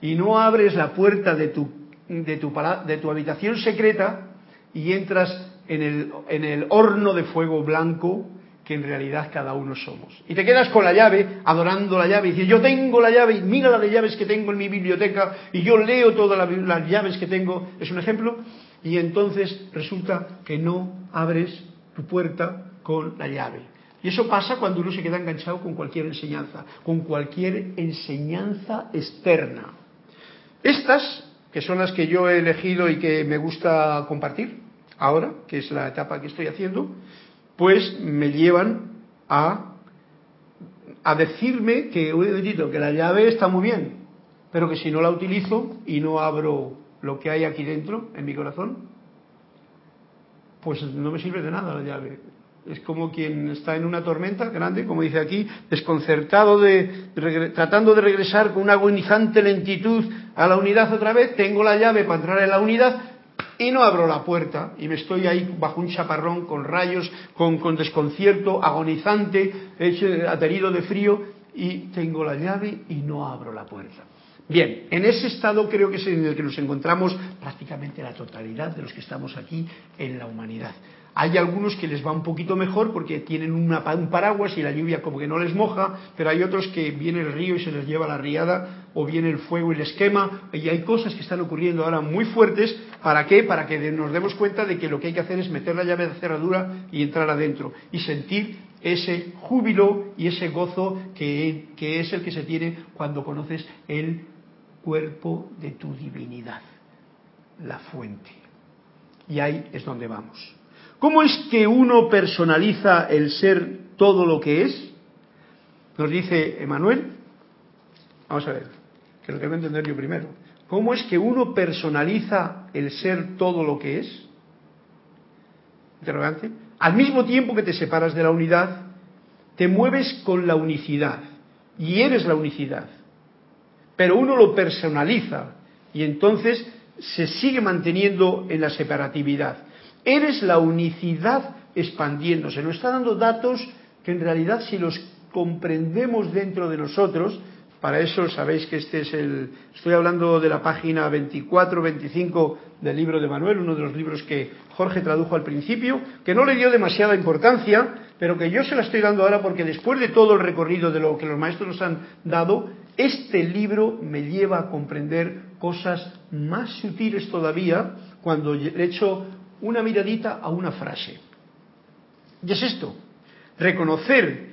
y no abres la puerta de tu, de tu, de tu habitación secreta y entras en el, en el horno de fuego blanco que en realidad cada uno somos. Y te quedas con la llave, adorando la llave, y dices, yo tengo la llave, y mira la de llaves que tengo en mi biblioteca, y yo leo todas las llaves que tengo, es un ejemplo, y entonces resulta que no abres puerta con la llave. Y eso pasa cuando uno se queda enganchado con cualquier enseñanza, con cualquier enseñanza externa. Estas, que son las que yo he elegido y que me gusta compartir ahora, que es la etapa que estoy haciendo, pues me llevan a, a decirme que, que la llave está muy bien, pero que si no la utilizo y no abro lo que hay aquí dentro, en mi corazón, pues no me sirve de nada la llave. Es como quien está en una tormenta grande, como dice aquí, desconcertado de, tratando de regresar con una agonizante lentitud a la unidad otra vez, tengo la llave para entrar en la unidad y no abro la puerta y me estoy ahí bajo un chaparrón con rayos, con, con desconcierto, agonizante, hecho, aterido de frío y tengo la llave y no abro la puerta. Bien, en ese estado creo que es en el que nos encontramos prácticamente la totalidad de los que estamos aquí en la humanidad. Hay algunos que les va un poquito mejor porque tienen un paraguas y la lluvia como que no les moja, pero hay otros que viene el río y se les lleva la riada, o viene el fuego y les quema, y hay cosas que están ocurriendo ahora muy fuertes. ¿Para qué? Para que nos demos cuenta de que lo que hay que hacer es meter la llave de cerradura y entrar adentro y sentir ese júbilo y ese gozo que, que es el que se tiene cuando conoces el cuerpo de tu divinidad, la fuente. Y ahí es donde vamos. ¿Cómo es que uno personaliza el ser todo lo que es? Nos dice Emanuel. Vamos a ver, que lo tengo que entender yo primero. ¿Cómo es que uno personaliza el ser todo lo que es? Interrogante. Al mismo tiempo que te separas de la unidad, te mueves con la unicidad y eres la unicidad pero uno lo personaliza y entonces se sigue manteniendo en la separatividad. Eres la unicidad expandiéndose. Nos está dando datos que en realidad si los comprendemos dentro de nosotros, para eso sabéis que este es el... Estoy hablando de la página 24-25 del libro de Manuel, uno de los libros que Jorge tradujo al principio, que no le dio demasiada importancia, pero que yo se la estoy dando ahora porque después de todo el recorrido de lo que los maestros nos han dado, este libro me lleva a comprender cosas más sutiles todavía cuando he hecho una miradita a una frase. Y es esto, reconocer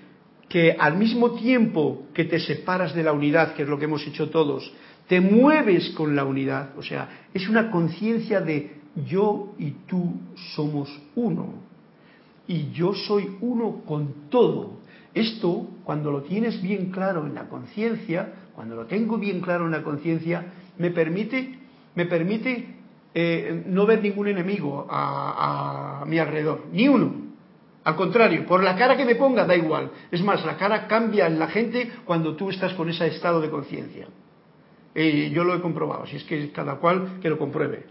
que al mismo tiempo que te separas de la unidad, que es lo que hemos hecho todos, te mueves con la unidad, o sea, es una conciencia de yo y tú somos uno, y yo soy uno con todo. Esto, cuando lo tienes bien claro en la conciencia, cuando lo tengo bien claro en la conciencia, me permite, me permite eh, no ver ningún enemigo a, mi alrededor, ni uno. Al contrario, por la cara que me ponga da igual. Es más, la cara cambia en la gente cuando tú estás con ese estado de conciencia. Yo lo he comprobado, si es que cada cual que lo compruebe.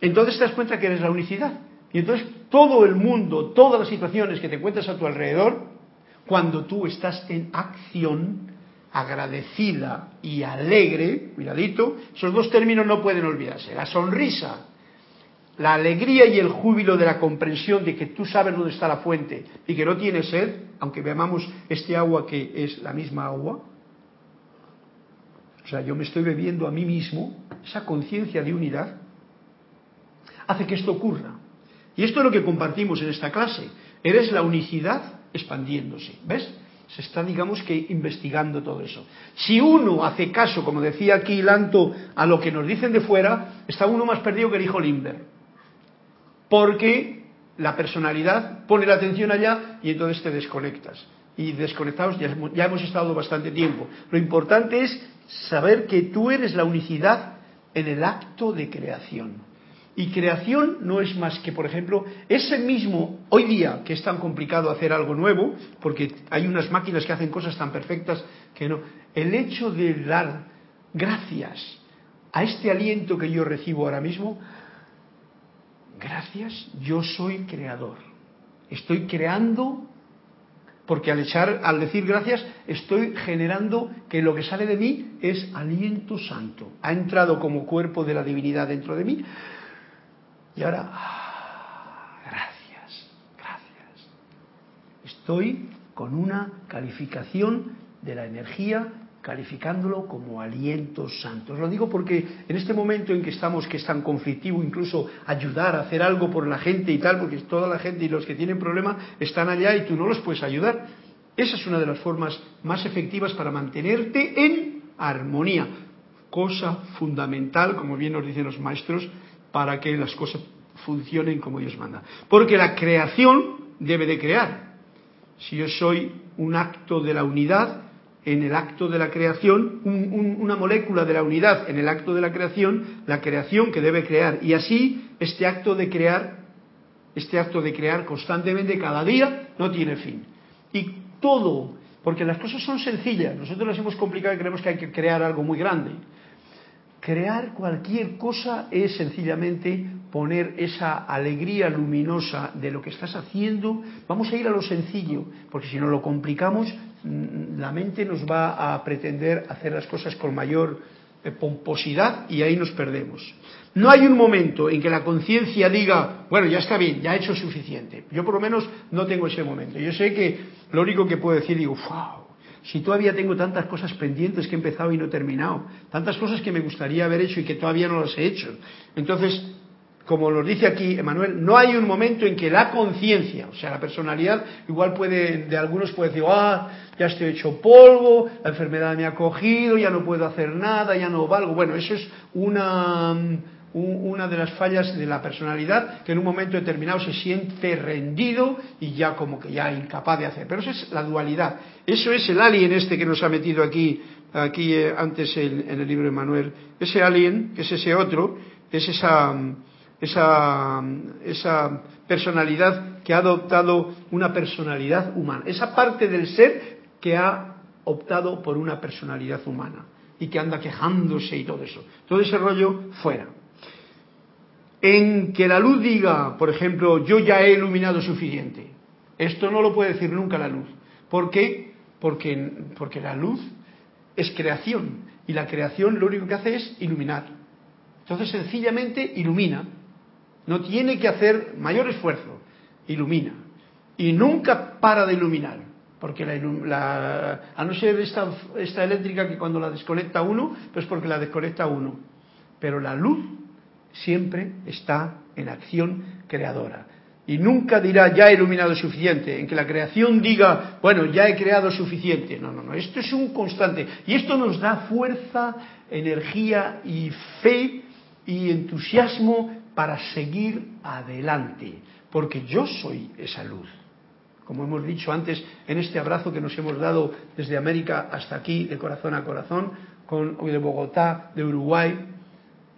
Entonces te das cuenta que eres la unicidad. Y entonces todo el mundo, todas las situaciones que te encuentras a tu alrededor, cuando tú estás en acción, agradecida y alegre, cuidadito, esos dos términos no pueden olvidarse. La sonrisa, la alegría y el júbilo de la comprensión de que tú sabes dónde está la fuente y que no tienes sed, aunque veamos este agua que es la misma agua, o sea, yo me estoy bebiendo a mí mismo, esa conciencia de unidad, hace que esto ocurra. Y esto es lo que compartimos en esta clase. Eres la unicidad expandiéndose. ¿Ves? Se está, digamos que, investigando todo eso. Si uno hace caso, como decía aquí Lanto, a lo que nos dicen de fuera, está uno más perdido que el hijo Limber. Porque la personalidad pone la atención allá y entonces te desconectas. Y desconectados ya, ya hemos estado bastante tiempo. Lo importante es saber que tú eres la unicidad en el acto de creación. Y creación no es más que, por ejemplo, ese mismo, hoy día que es tan complicado hacer algo nuevo, porque hay unas máquinas que hacen cosas tan perfectas que no, el hecho de dar gracias a este aliento que yo recibo ahora mismo, gracias, yo soy creador. Estoy creando porque al echar, al decir gracias, estoy generando que lo que sale de mí es aliento santo. Ha entrado como cuerpo de la divinidad dentro de mí y ahora, ah, gracias, gracias. Estoy con una calificación de la energía calificándolo como aliento santo. Lo digo porque en este momento en que estamos, que es tan conflictivo, incluso ayudar a hacer algo por la gente y tal, porque toda la gente y los que tienen problemas están allá y tú no los puedes ayudar. Esa es una de las formas más efectivas para mantenerte en armonía, cosa fundamental, como bien nos dicen los maestros, para que las cosas funcionen como Dios manda. Porque la creación debe de crear. Si yo soy un acto de la unidad, en el acto de la creación, una molécula de la unidad en el acto de la creación, la creación que debe crear. Y así este acto de crear, este acto de crear constantemente cada día, no tiene fin. Y todo, porque las cosas son sencillas, nosotros las hemos complicado y creemos que hay que crear algo muy grande. Crear cualquier cosa es sencillamente poner esa alegría luminosa de lo que estás haciendo. Vamos a ir a lo sencillo, porque si no lo complicamos, mm, la mente nos va a pretender hacer las cosas con mayor eh, pomposidad y ahí nos perdemos. No hay un momento en que la conciencia diga, bueno, ya está bien, ya he hecho suficiente. Yo por lo menos no tengo ese momento. Yo sé que lo único que puedo decir, digo, wow, si todavía tengo tantas cosas pendientes que he empezado y no he terminado, tantas cosas que me gustaría haber hecho y que todavía no las he hecho. Entonces, como nos dice aquí Emanuel, no hay un momento en que la conciencia, o sea, la personalidad, igual puede, de algunos puede decir, ah, ya estoy hecho polvo, la enfermedad me ha cogido, ya no puedo hacer nada, ya no valgo. Bueno, eso es una una de las fallas de la personalidad que en un momento determinado se siente rendido y ya como que ya incapaz de hacer. Pero eso es la dualidad. Eso es el alien este que nos ha metido aquí, aquí eh, antes en, el libro de Manuel. Ese alien, es ese otro, es esa, esa, esa personalidad que ha adoptado una personalidad humana. Esa parte del ser que ha optado por una personalidad humana y que anda quejándose y todo eso. Todo ese rollo fuera en que la luz diga, por ejemplo, yo ya he iluminado suficiente. Esto no lo puede decir nunca la luz. ¿Por qué? Porque, porque la luz es creación y la creación lo único que hace es iluminar. Entonces sencillamente ilumina. No tiene que hacer mayor esfuerzo. Ilumina. Y nunca para de iluminar. Porque la, a no ser esta, esta eléctrica que cuando la desconecta uno, pues porque la desconecta uno. Pero la luz siempre está en acción creadora. Y nunca dirá, ya he iluminado suficiente, en que la creación diga, bueno, ya he creado suficiente. No, no, no, esto es un constante. Y esto nos da fuerza, energía y fe y entusiasmo para seguir adelante, porque yo soy esa luz. Como hemos dicho antes, en este abrazo que nos hemos dado desde América hasta aquí, de corazón a corazón, con, de Bogotá, de Uruguay,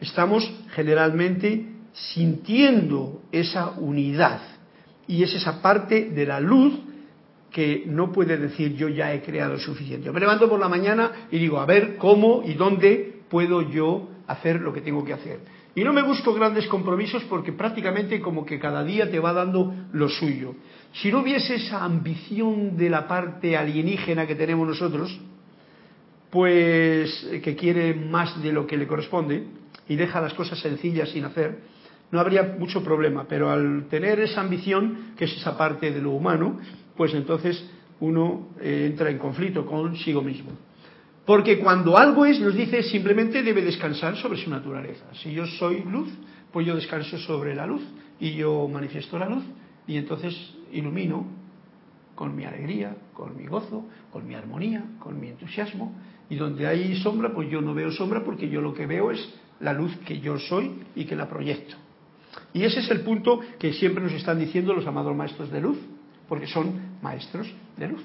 estamos generalmente sintiendo esa unidad y es esa parte de la luz que no puede decir yo ya he creado suficiente. Me levanto por la mañana y digo, a ver cómo y dónde puedo yo hacer lo que tengo que hacer. Y no me busco grandes compromisos porque prácticamente como que cada día te va dando lo suyo. Si no hubiese esa ambición de la parte alienígena que tenemos nosotros, pues que quiere más de lo que le corresponde, y deja las cosas sencillas sin hacer, no habría mucho problema, pero al tener esa ambición, que es esa parte de lo humano, pues entonces uno eh, entra en conflicto consigo mismo. Porque cuando algo es, nos dice, simplemente debe descansar sobre su naturaleza. Si yo soy luz, pues yo descanso sobre la luz y yo manifiesto la luz y entonces ilumino con mi alegría, con mi gozo, con mi armonía, con mi entusiasmo. Y donde hay sombra, pues yo no veo sombra porque yo lo que veo es la luz que yo soy y que la proyecto. Y ese es el punto que siempre nos están diciendo los amados maestros de luz, porque son maestros de luz.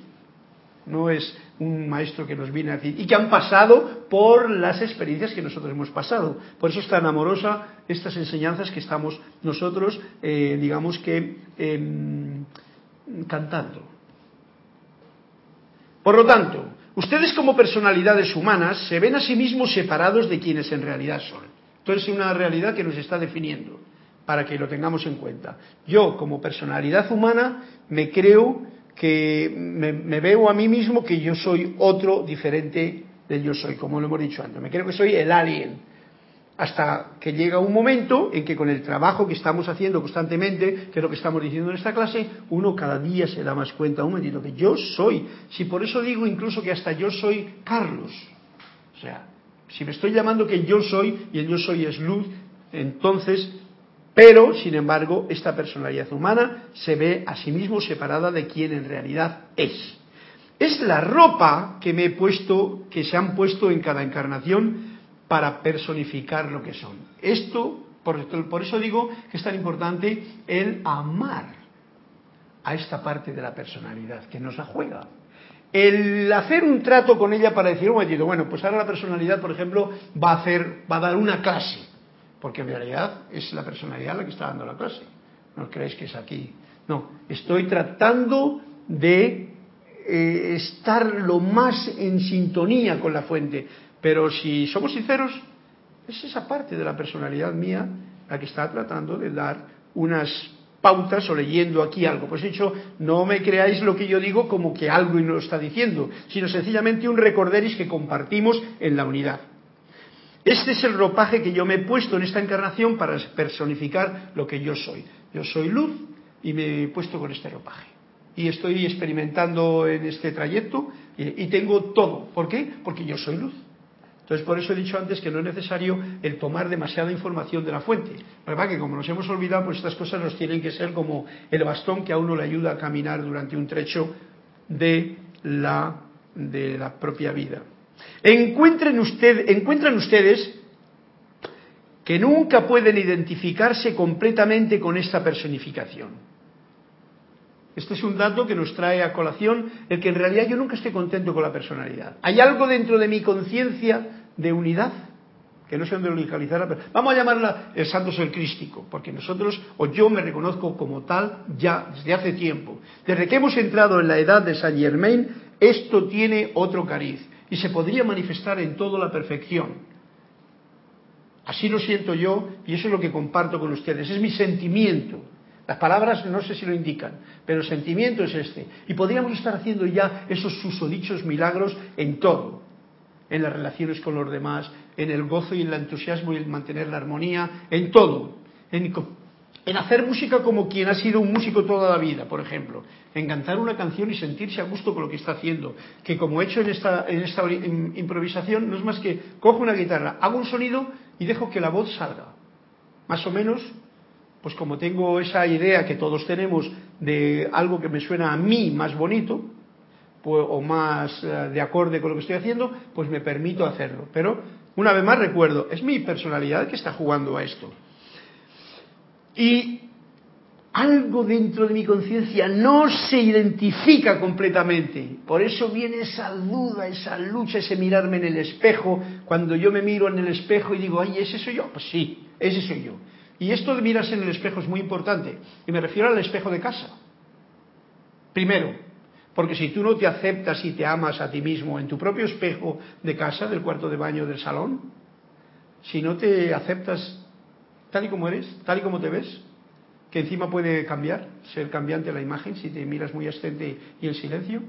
No es un maestro que nos viene a decir, y que han pasado por las experiencias que nosotros hemos pasado. Por eso es tan amorosa estas enseñanzas que estamos nosotros, eh, digamos que, em, cantando. Por lo tanto, ustedes como personalidades humanas se ven a sí mismos separados de quienes en realidad son. Entonces es una realidad que nos está definiendo, para que lo tengamos en cuenta. Yo como personalidad humana me creo que me, veo a mí mismo que yo soy otro diferente del yo soy, como lo hemos dicho antes. Me creo que soy el alien. Hasta que llega un momento en que con el trabajo que estamos haciendo constantemente, que es lo que estamos diciendo en esta clase, uno cada día se da más cuenta, un momentito, que yo soy. Si por eso digo incluso que hasta yo soy Carlos. O sea, si me estoy llamando que yo soy y el yo soy es luz, entonces pero, sin embargo, esta personalidad humana se ve a sí mismo separada de quien en realidad es. Es la ropa que me he puesto, que se han puesto en cada encarnación para personificar lo que son. Esto, por, eso digo que es tan importante el amar a esta parte de la personalidad, que nos la juega. El hacer un trato con ella para decir, momentito, bueno, pues ahora la personalidad, por ejemplo, va a hacer, va a dar una clase porque en realidad es la personalidad la que está dando la clase. No creéis que es aquí. No, estoy tratando de eh, estar lo más en sintonía con la fuente. Pero si somos sinceros, es esa parte de la personalidad mía la que está tratando de dar unas pautas o leyendo aquí algo. Pues dicho, no me creáis lo que yo digo como que algo y no lo está diciendo, sino sencillamente un recorderis que compartimos en la unidad. Este es el ropaje que yo me he puesto en esta encarnación para personificar lo que yo soy. Yo soy luz y me he puesto con este ropaje. Y estoy experimentando en este trayecto y, tengo todo. ¿Por qué? Porque yo soy luz. Entonces, por eso he dicho antes que no es necesario el tomar demasiada información de la fuente. verdad que como nos hemos olvidado, pues estas cosas nos tienen que ser como el bastón que a uno le ayuda a caminar durante un trecho de la, de la propia vida. Encuentren encuentran ustedes que nunca pueden identificarse completamente con esta personificación. Este es un dato que nos trae a colación el que en realidad yo nunca estoy contento con la personalidad. Hay algo dentro de mi conciencia de unidad que no sé dónde localizarla, pero vamos a llamarla el santo ser crístico, porque nosotros, o yo me reconozco como tal ya desde hace tiempo. Desde que hemos entrado en la edad de Saint Germain, esto tiene otro cariz y se podría manifestar en toda la perfección. Así lo siento yo y eso es lo que comparto con ustedes, es mi sentimiento. Las palabras no sé si lo indican, pero el sentimiento es este. Y podríamos estar haciendo ya esos susodichos milagros en todo, en las relaciones con los demás, en el gozo y el entusiasmo y el mantener la armonía, en todo, en en hacer música como quien ha sido un músico toda la vida, por ejemplo, en cantar una canción y sentirse a gusto con lo que está haciendo, que como he hecho en esta, en esta improvisación no es más que cojo una guitarra, hago un sonido y dejo que la voz salga. Más o menos, pues como tengo esa idea que todos tenemos de algo que me suena a mí más bonito, pues, o más eh, de acorde con lo que estoy haciendo, pues me permito hacerlo. Pero, una vez más recuerdo, es mi personalidad que está jugando a esto. Y algo dentro de mi conciencia no se identifica completamente. Por eso viene esa duda, esa lucha, ese mirarme en el espejo. Cuando yo me miro en el espejo y digo, ay, ¿ese soy yo? Pues sí, ese soy yo. Y esto de mirarse en el espejo es muy importante. Y me refiero al espejo de casa. Primero, porque si tú no te aceptas y te amas a ti mismo en tu propio espejo de casa, del cuarto de baño, del salón, si no te aceptas tal y como eres, tal y como te ves, que encima puede cambiar, ser cambiante la imagen si te miras muy ascendente y en silencio.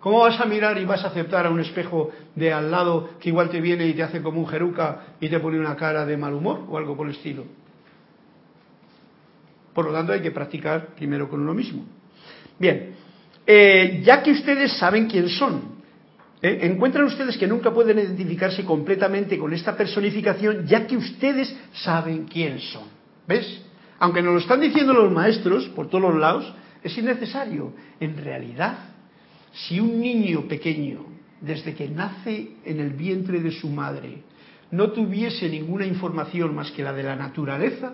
¿Cómo vas a mirar y vas a aceptar a un espejo de al lado que igual te viene y te hace como un jeruca y te pone una cara de mal humor o algo por el estilo? Por lo tanto, hay que practicar primero con uno mismo. Bien, eh, ya que ustedes saben quién son, ¿eh? encuentran ustedes que nunca pueden identificarse completamente con esta personificación, ya que ustedes saben quién son. ¿Ves? Aunque nos lo están diciendo los maestros por todos los lados, es innecesario. En realidad, si un niño pequeño, desde que nace en el vientre de su madre, no tuviese ninguna información más que la de la naturaleza,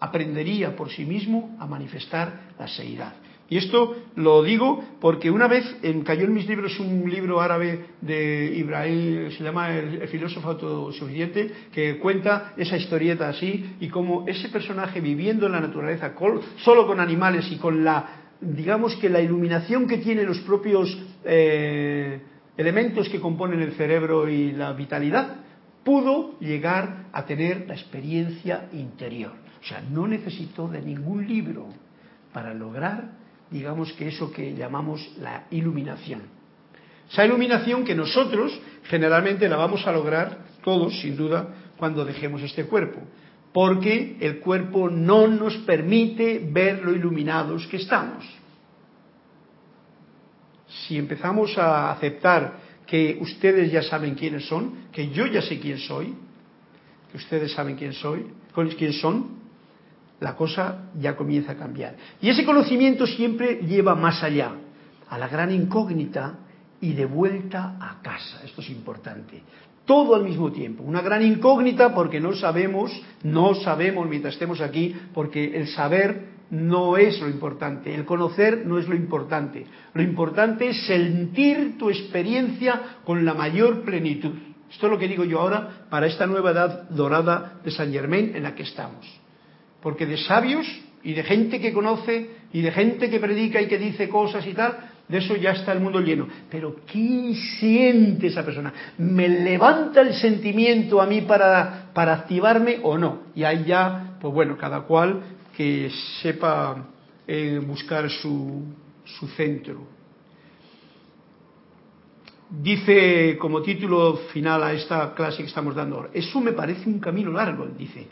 aprendería por sí mismo a manifestar la seidad. Y esto lo digo porque una vez cayó en mis libros un libro árabe de Ibrahim, se llama el, filósofo autosuficiente, que cuenta esa historieta así y cómo ese personaje viviendo en la naturaleza solo con animales y con la, digamos que la iluminación que tiene los propios eh, elementos que componen el cerebro y la vitalidad, pudo llegar a tener la experiencia interior. O sea, no necesitó de ningún libro para lograr digamos que eso que llamamos la iluminación. Esa iluminación que nosotros generalmente la vamos a lograr todos, sin duda, cuando dejemos este cuerpo, porque el cuerpo no nos permite ver lo iluminados que estamos. Si empezamos a aceptar que ustedes ya saben quiénes son, que yo ya sé quién soy, que ustedes saben quién soy, quién son, la cosa ya comienza a cambiar. Y ese conocimiento siempre lleva más allá, a la gran incógnita y de vuelta a casa. Esto es importante. Todo al mismo tiempo. Una gran incógnita porque no sabemos, no sabemos mientras estemos aquí, porque el saber no es lo importante, el conocer no es lo importante. Lo importante es sentir tu experiencia con la mayor plenitud. Esto es lo que digo yo ahora para esta nueva edad dorada de San Germain en la que estamos. Porque de sabios y de gente que conoce y de gente que predica y que dice cosas y tal, de eso ya está el mundo lleno. Pero ¿qué siente esa persona? ¿Me levanta el sentimiento a mí para, para activarme o no? Y ahí ya, pues bueno, cada cual que sepa eh, buscar su, su centro. Dice como título final a esta clase que estamos dando ahora, eso me parece un camino largo, dice.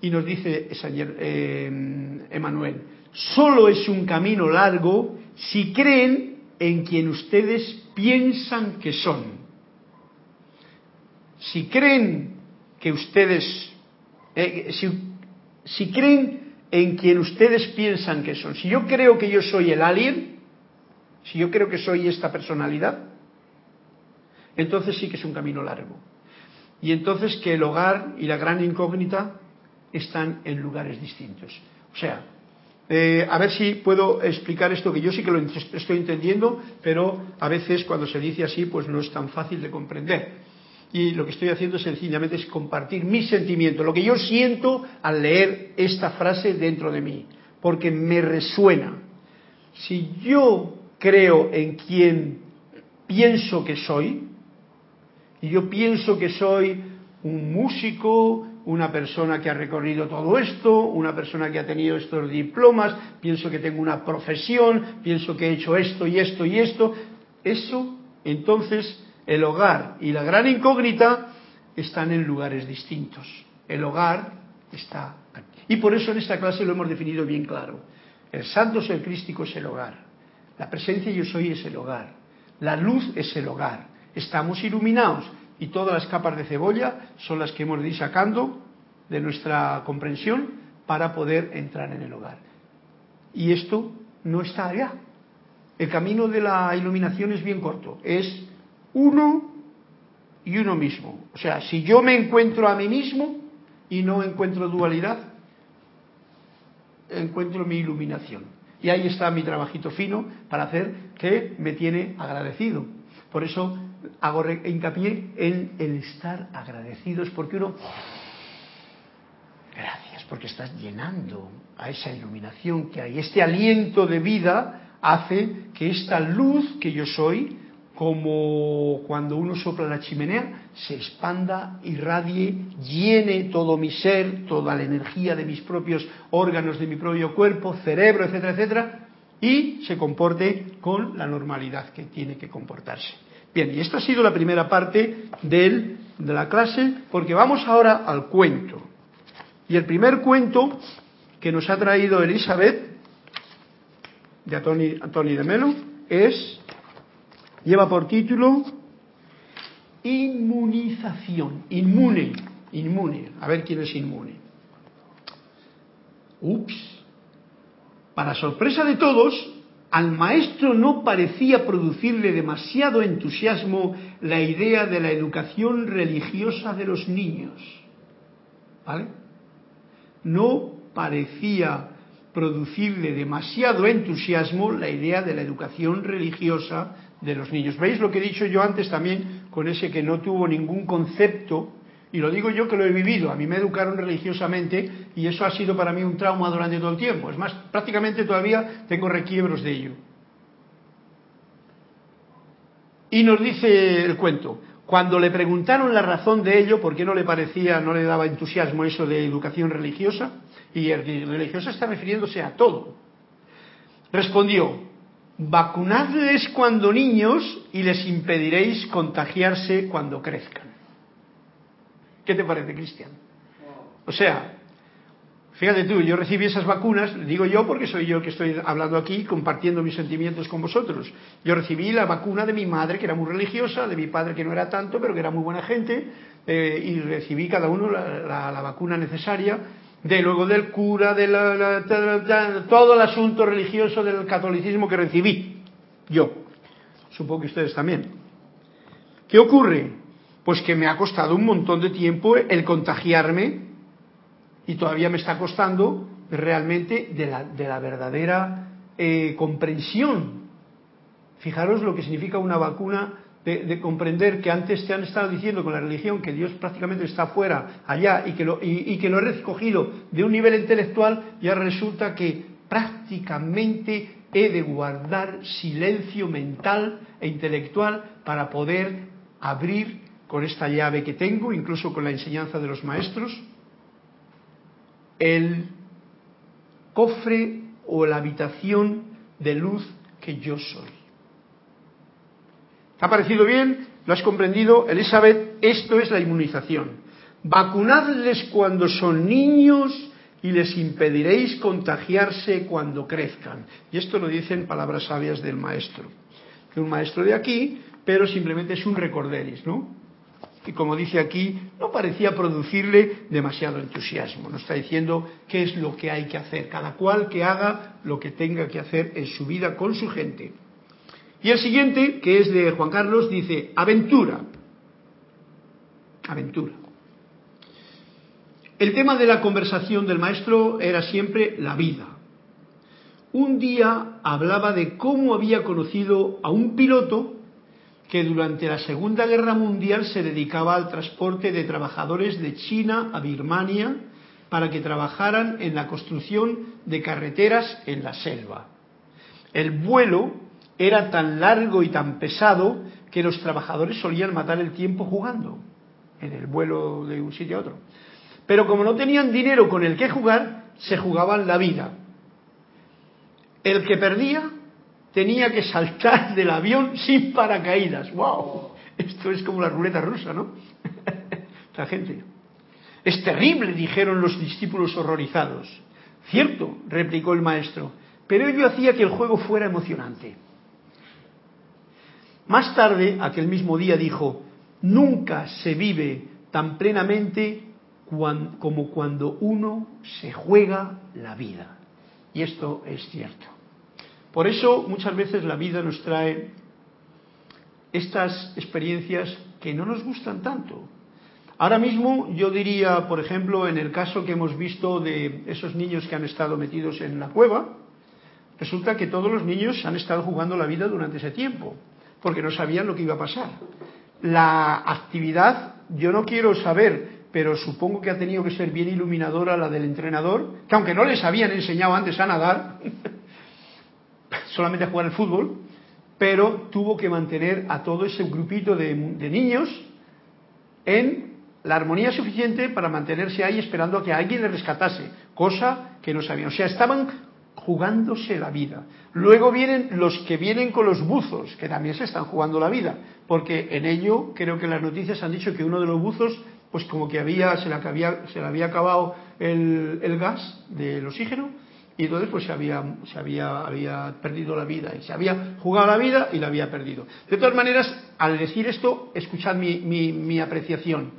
Y nos dice eh, Emanuel, solo es un camino largo si creen en quien ustedes piensan que son. Si creen que ustedes, eh, si, si creen en quien ustedes piensan que son, si yo creo que yo soy el alien, si yo creo que soy esta personalidad, entonces sí que es un camino largo. Y entonces que el hogar y la gran incógnita están en lugares distintos. O sea, eh, a ver si puedo explicar esto, que yo sí que lo estoy entendiendo, pero a veces cuando se dice así, pues no es tan fácil de comprender. Y lo que estoy haciendo sencillamente es compartir mi sentimiento, lo que yo siento al leer esta frase dentro de mí, porque me resuena. Si yo creo en quien pienso que soy, y yo pienso que soy un músico, una persona que ha recorrido todo esto, una persona que ha tenido estos diplomas, pienso que tengo una profesión, pienso que he hecho esto y esto y esto. Eso, entonces, el hogar y la gran incógnita están en lugares distintos. El hogar está aquí. Y por eso en esta clase lo hemos definido bien claro. El santo ser crístico es el hogar. La presencia yo soy es el hogar. La luz es el hogar. Estamos iluminados y todas las capas de cebolla son las que hemos de sacando de nuestra comprensión para poder entrar en el hogar. Y esto no está allá. El camino de la iluminación es bien corto, es uno y uno mismo. O sea, si yo me encuentro a mí mismo y no encuentro dualidad, encuentro mi iluminación. Y ahí está mi trabajito fino para hacer que me tiene agradecido. Por eso hago hincapié en el estar agradecidos, porque uno, gracias, porque estás llenando a esa iluminación que hay. Este aliento de vida hace que esta luz que yo soy, como cuando uno sopla la chimenea, se expanda, irradie, llene todo mi ser, toda la energía de mis propios órganos, de mi propio cuerpo, cerebro, etcétera, etcétera, y se comporte con la normalidad que tiene que comportarse. Bien, y esta ha sido la primera parte de la clase, porque vamos ahora al cuento. Y el primer cuento que nos ha traído Elizabeth de Tony, Tony de Melo es, lleva por título Inmunización, inmune, inmune. A ver quién es inmune. Ups. Para sorpresa de todos, al maestro no parecía producirle demasiado entusiasmo la idea de la educación religiosa de los niños. ¿Vale? No parecía producirle demasiado entusiasmo la idea de la educación religiosa de los niños. ¿Veis lo que he dicho yo antes también con ese que no tuvo ningún concepto? Y lo digo yo que lo he vivido. A mí me educaron religiosamente y eso ha sido para mí un trauma durante todo el tiempo. Es más, prácticamente todavía tengo requiebros de ello. Y nos dice el cuento, cuando le preguntaron la razón de ello, por qué no le parecía, no le daba entusiasmo eso de educación religiosa, y el religioso está refiriéndose a todo. Respondió, vacunadles cuando niños y les impediréis contagiarse cuando crezcan. ¿Qué te parece, Cristian? O sea, fíjate tú, yo recibí esas vacunas, digo yo porque soy yo que estoy hablando aquí, compartiendo mis sentimientos con vosotros. Yo recibí la vacuna de mi madre, que era muy religiosa, de mi padre, que no era tanto, pero que era muy buena gente, eh, y recibí cada uno la vacuna necesaria de luego del cura, de todo el asunto religioso del catolicismo que recibí. Yo. Supongo que ustedes también. ¿Qué ocurre? Pues que me ha costado un montón de tiempo el contagiarme y todavía me está costando realmente de la, de la verdadera eh, comprensión. Fijaros lo que significa una vacuna de, comprender que antes te han estado diciendo con la religión que Dios prácticamente está fuera, allá, y que, lo, y, que lo he recogido de un nivel intelectual, ya resulta que prácticamente he de guardar silencio mental e intelectual para poder abrir con esta llave que tengo, incluso con la enseñanza de los maestros, el cofre o la habitación de luz que yo soy. ¿Te ha parecido bien? ¿Lo has comprendido? Elizabeth, esto es la inmunización. Vacunadles cuando son niños y les impediréis contagiarse cuando crezcan. Y esto lo dicen palabras sabias del maestro. Un maestro de aquí, pero simplemente es un recorderis, ¿no? Y como dice aquí, no parecía producirle demasiado entusiasmo. Nos está diciendo qué es lo que hay que hacer. Cada cual que haga lo que tenga que hacer en su vida con su gente. Y el siguiente, que es de Juan Carlos, dice, aventura. Aventura. El tema de la conversación del maestro era siempre la vida. Un día hablaba de cómo había conocido a un piloto que durante la Segunda Guerra Mundial se dedicaba al transporte de trabajadores de China a Birmania para que trabajaran en la construcción de carreteras en la selva. El vuelo era tan largo y tan pesado que los trabajadores solían matar el tiempo jugando en el vuelo de un sitio a otro. Pero como no tenían dinero con el que jugar, se jugaban la vida. El que perdía tenía que saltar del avión sin paracaídas. ¡Wow! Esto es como la ruleta rusa, ¿no? La gente. Es terrible, dijeron los discípulos horrorizados. Cierto, replicó el maestro, pero ello hacía que el juego fuera emocionante. Más tarde, aquel mismo día, dijo, nunca se vive tan plenamente como cuando uno se juega la vida. Y esto es cierto. Por eso muchas veces la vida nos trae estas experiencias que no nos gustan tanto. Ahora mismo yo diría, por ejemplo, en el caso que hemos visto de esos niños que han estado metidos en la cueva, resulta que todos los niños han estado jugando la vida durante ese tiempo porque no sabían lo que iba a pasar. La actividad, yo no quiero saber, pero supongo que ha tenido que ser bien iluminadora la del entrenador, que aunque no les habían enseñado antes a nadar, solamente a jugar al fútbol, pero tuvo que mantener a todo ese grupito de, niños en la armonía suficiente para mantenerse ahí esperando a que alguien les rescatase, cosa que no sabían. O sea, estaban jugándose la vida. Luego vienen los que vienen con los buzos, que también se están jugando la vida, porque en ello creo que las noticias han dicho que uno de los buzos, pues como que había, se le había, se le había acabado el, gas del oxígeno y entonces pues se había, se había, había perdido la vida y se había jugado la vida y la había perdido. De todas maneras, al decir esto, escuchad mi, mi apreciación.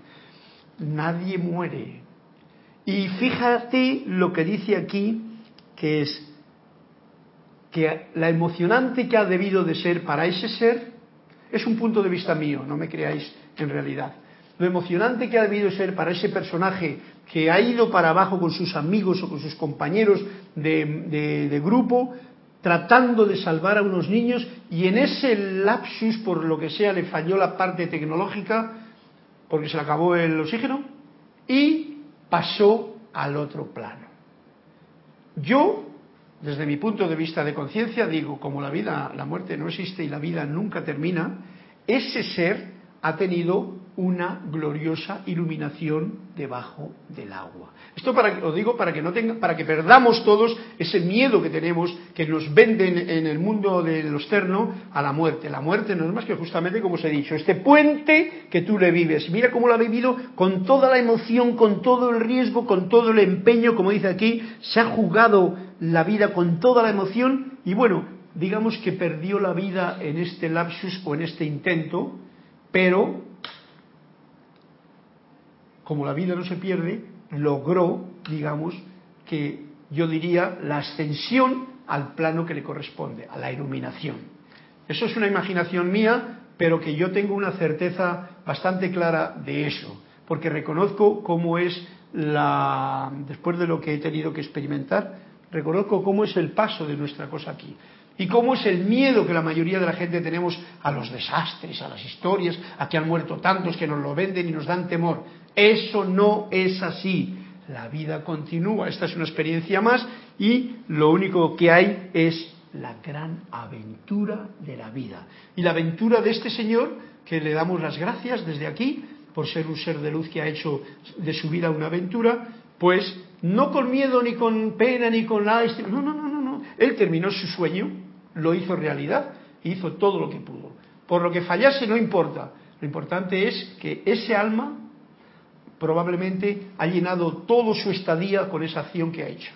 Nadie muere. Y fíjate lo que dice aquí, que es que la emocionante que ha debido de ser para ese ser es un punto de vista mío, no me creáis en realidad. Lo emocionante que ha debido ser para ese personaje que ha ido para abajo con sus amigos o con sus compañeros de, grupo, tratando de salvar a unos niños y en ese lapsus, por lo que sea, le falló la parte tecnológica porque se le acabó el oxígeno y pasó al otro plano. Yo desde mi punto de vista de conciencia, digo, como la vida, la muerte no existe y la vida nunca termina, ese ser ha tenido una gloriosa iluminación debajo del agua. Esto os digo para que no tenga, para que perdamos todos ese miedo que tenemos, que nos venden en el mundo de lo externo a la muerte. La muerte no es más que justamente como os he dicho, este puente que tú le vives. Mira cómo lo ha vivido con toda la emoción, con todo el riesgo, con todo el empeño, como dice aquí, se ha jugado la vida con toda la emoción y bueno, digamos que perdió la vida en este lapsus o en este intento, pero como la vida no se pierde, logró, digamos, que yo diría la ascensión al plano que le corresponde, a la iluminación. Eso es una imaginación mía, pero que yo tengo una certeza bastante clara de eso, porque reconozco cómo es la, después de lo que he tenido que experimentar, reconozco cómo es el paso de nuestra cosa aquí. Y cómo es el miedo que la mayoría de la gente tenemos a los desastres, a las historias, a que han muerto tantos que nos lo venden y nos dan temor. Eso no es así. La vida continúa. Esta es una experiencia más y lo único que hay es la gran aventura de la vida. Y la aventura de este señor, que le damos las gracias desde aquí por ser un ser de luz que ha hecho de su vida una aventura, pues no con miedo ni con pena ni con nada. No, no, no, no, no. Él terminó su sueño, lo hizo realidad, hizo todo lo que pudo. Por lo que fallase no importa. Lo importante es que ese alma probablemente ha llenado todo su estadía con esa acción que ha hecho.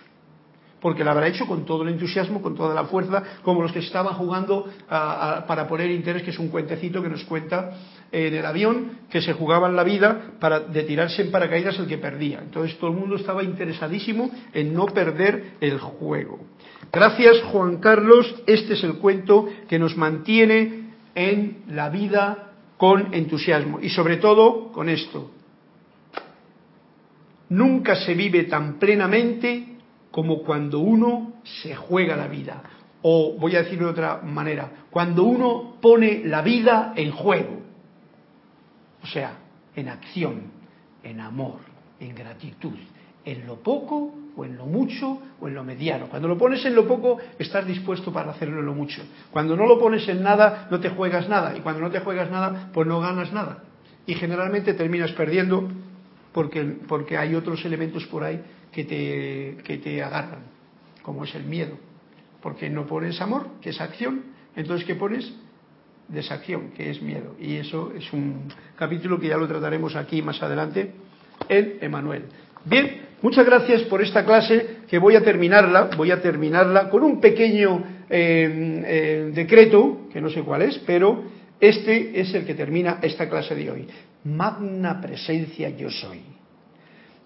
Porque la habrá hecho con todo el entusiasmo, con toda la fuerza, como los que estaban jugando para poner interés, que es un cuentecito que nos cuenta en el avión, que se jugaban la vida para, de tirarse en paracaídas el que perdía. Entonces todo el mundo estaba interesadísimo en no perder el juego. Gracias Juan Carlos, este es el cuento que nos mantiene en la vida con entusiasmo y sobre todo con esto, nunca se vive tan plenamente como cuando uno se juega la vida. O voy a decirlo de otra manera, cuando uno pone la vida en juego. O sea, en acción, en amor, en gratitud, en lo poco o en lo mucho o en lo mediano. Cuando lo pones en lo poco, estás dispuesto para hacerlo en lo mucho. Cuando no lo pones en nada, no te juegas nada. Y cuando no te juegas nada, pues no ganas nada. Y generalmente terminas perdiendo porque, porque hay otros elementos por ahí que te, que te agarran, como es el miedo. Porque no pones amor, que es acción, entonces ¿qué pones? Desacción, que es miedo. Y eso es un capítulo que ya lo trataremos aquí más adelante en Emanuel. Bien, muchas gracias por esta clase que voy a terminarla, voy a terminarla con un pequeño eh, eh, decreto, que no sé cuál es, pero este es el que termina esta clase de hoy magna presencia yo soy.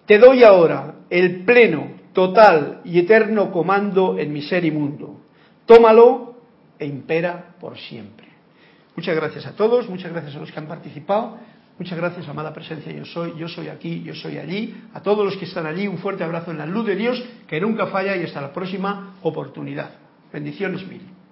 Te doy ahora el pleno, total y eterno comando en mi ser y mundo. Tómalo e impera por siempre. Muchas gracias a todos, muchas gracias a los que han participado, muchas gracias, amada presencia yo soy, yo soy aquí, yo soy allí, a todos los que están allí, un fuerte abrazo en la luz de Dios que nunca falla y hasta la próxima oportunidad. Bendiciones mil.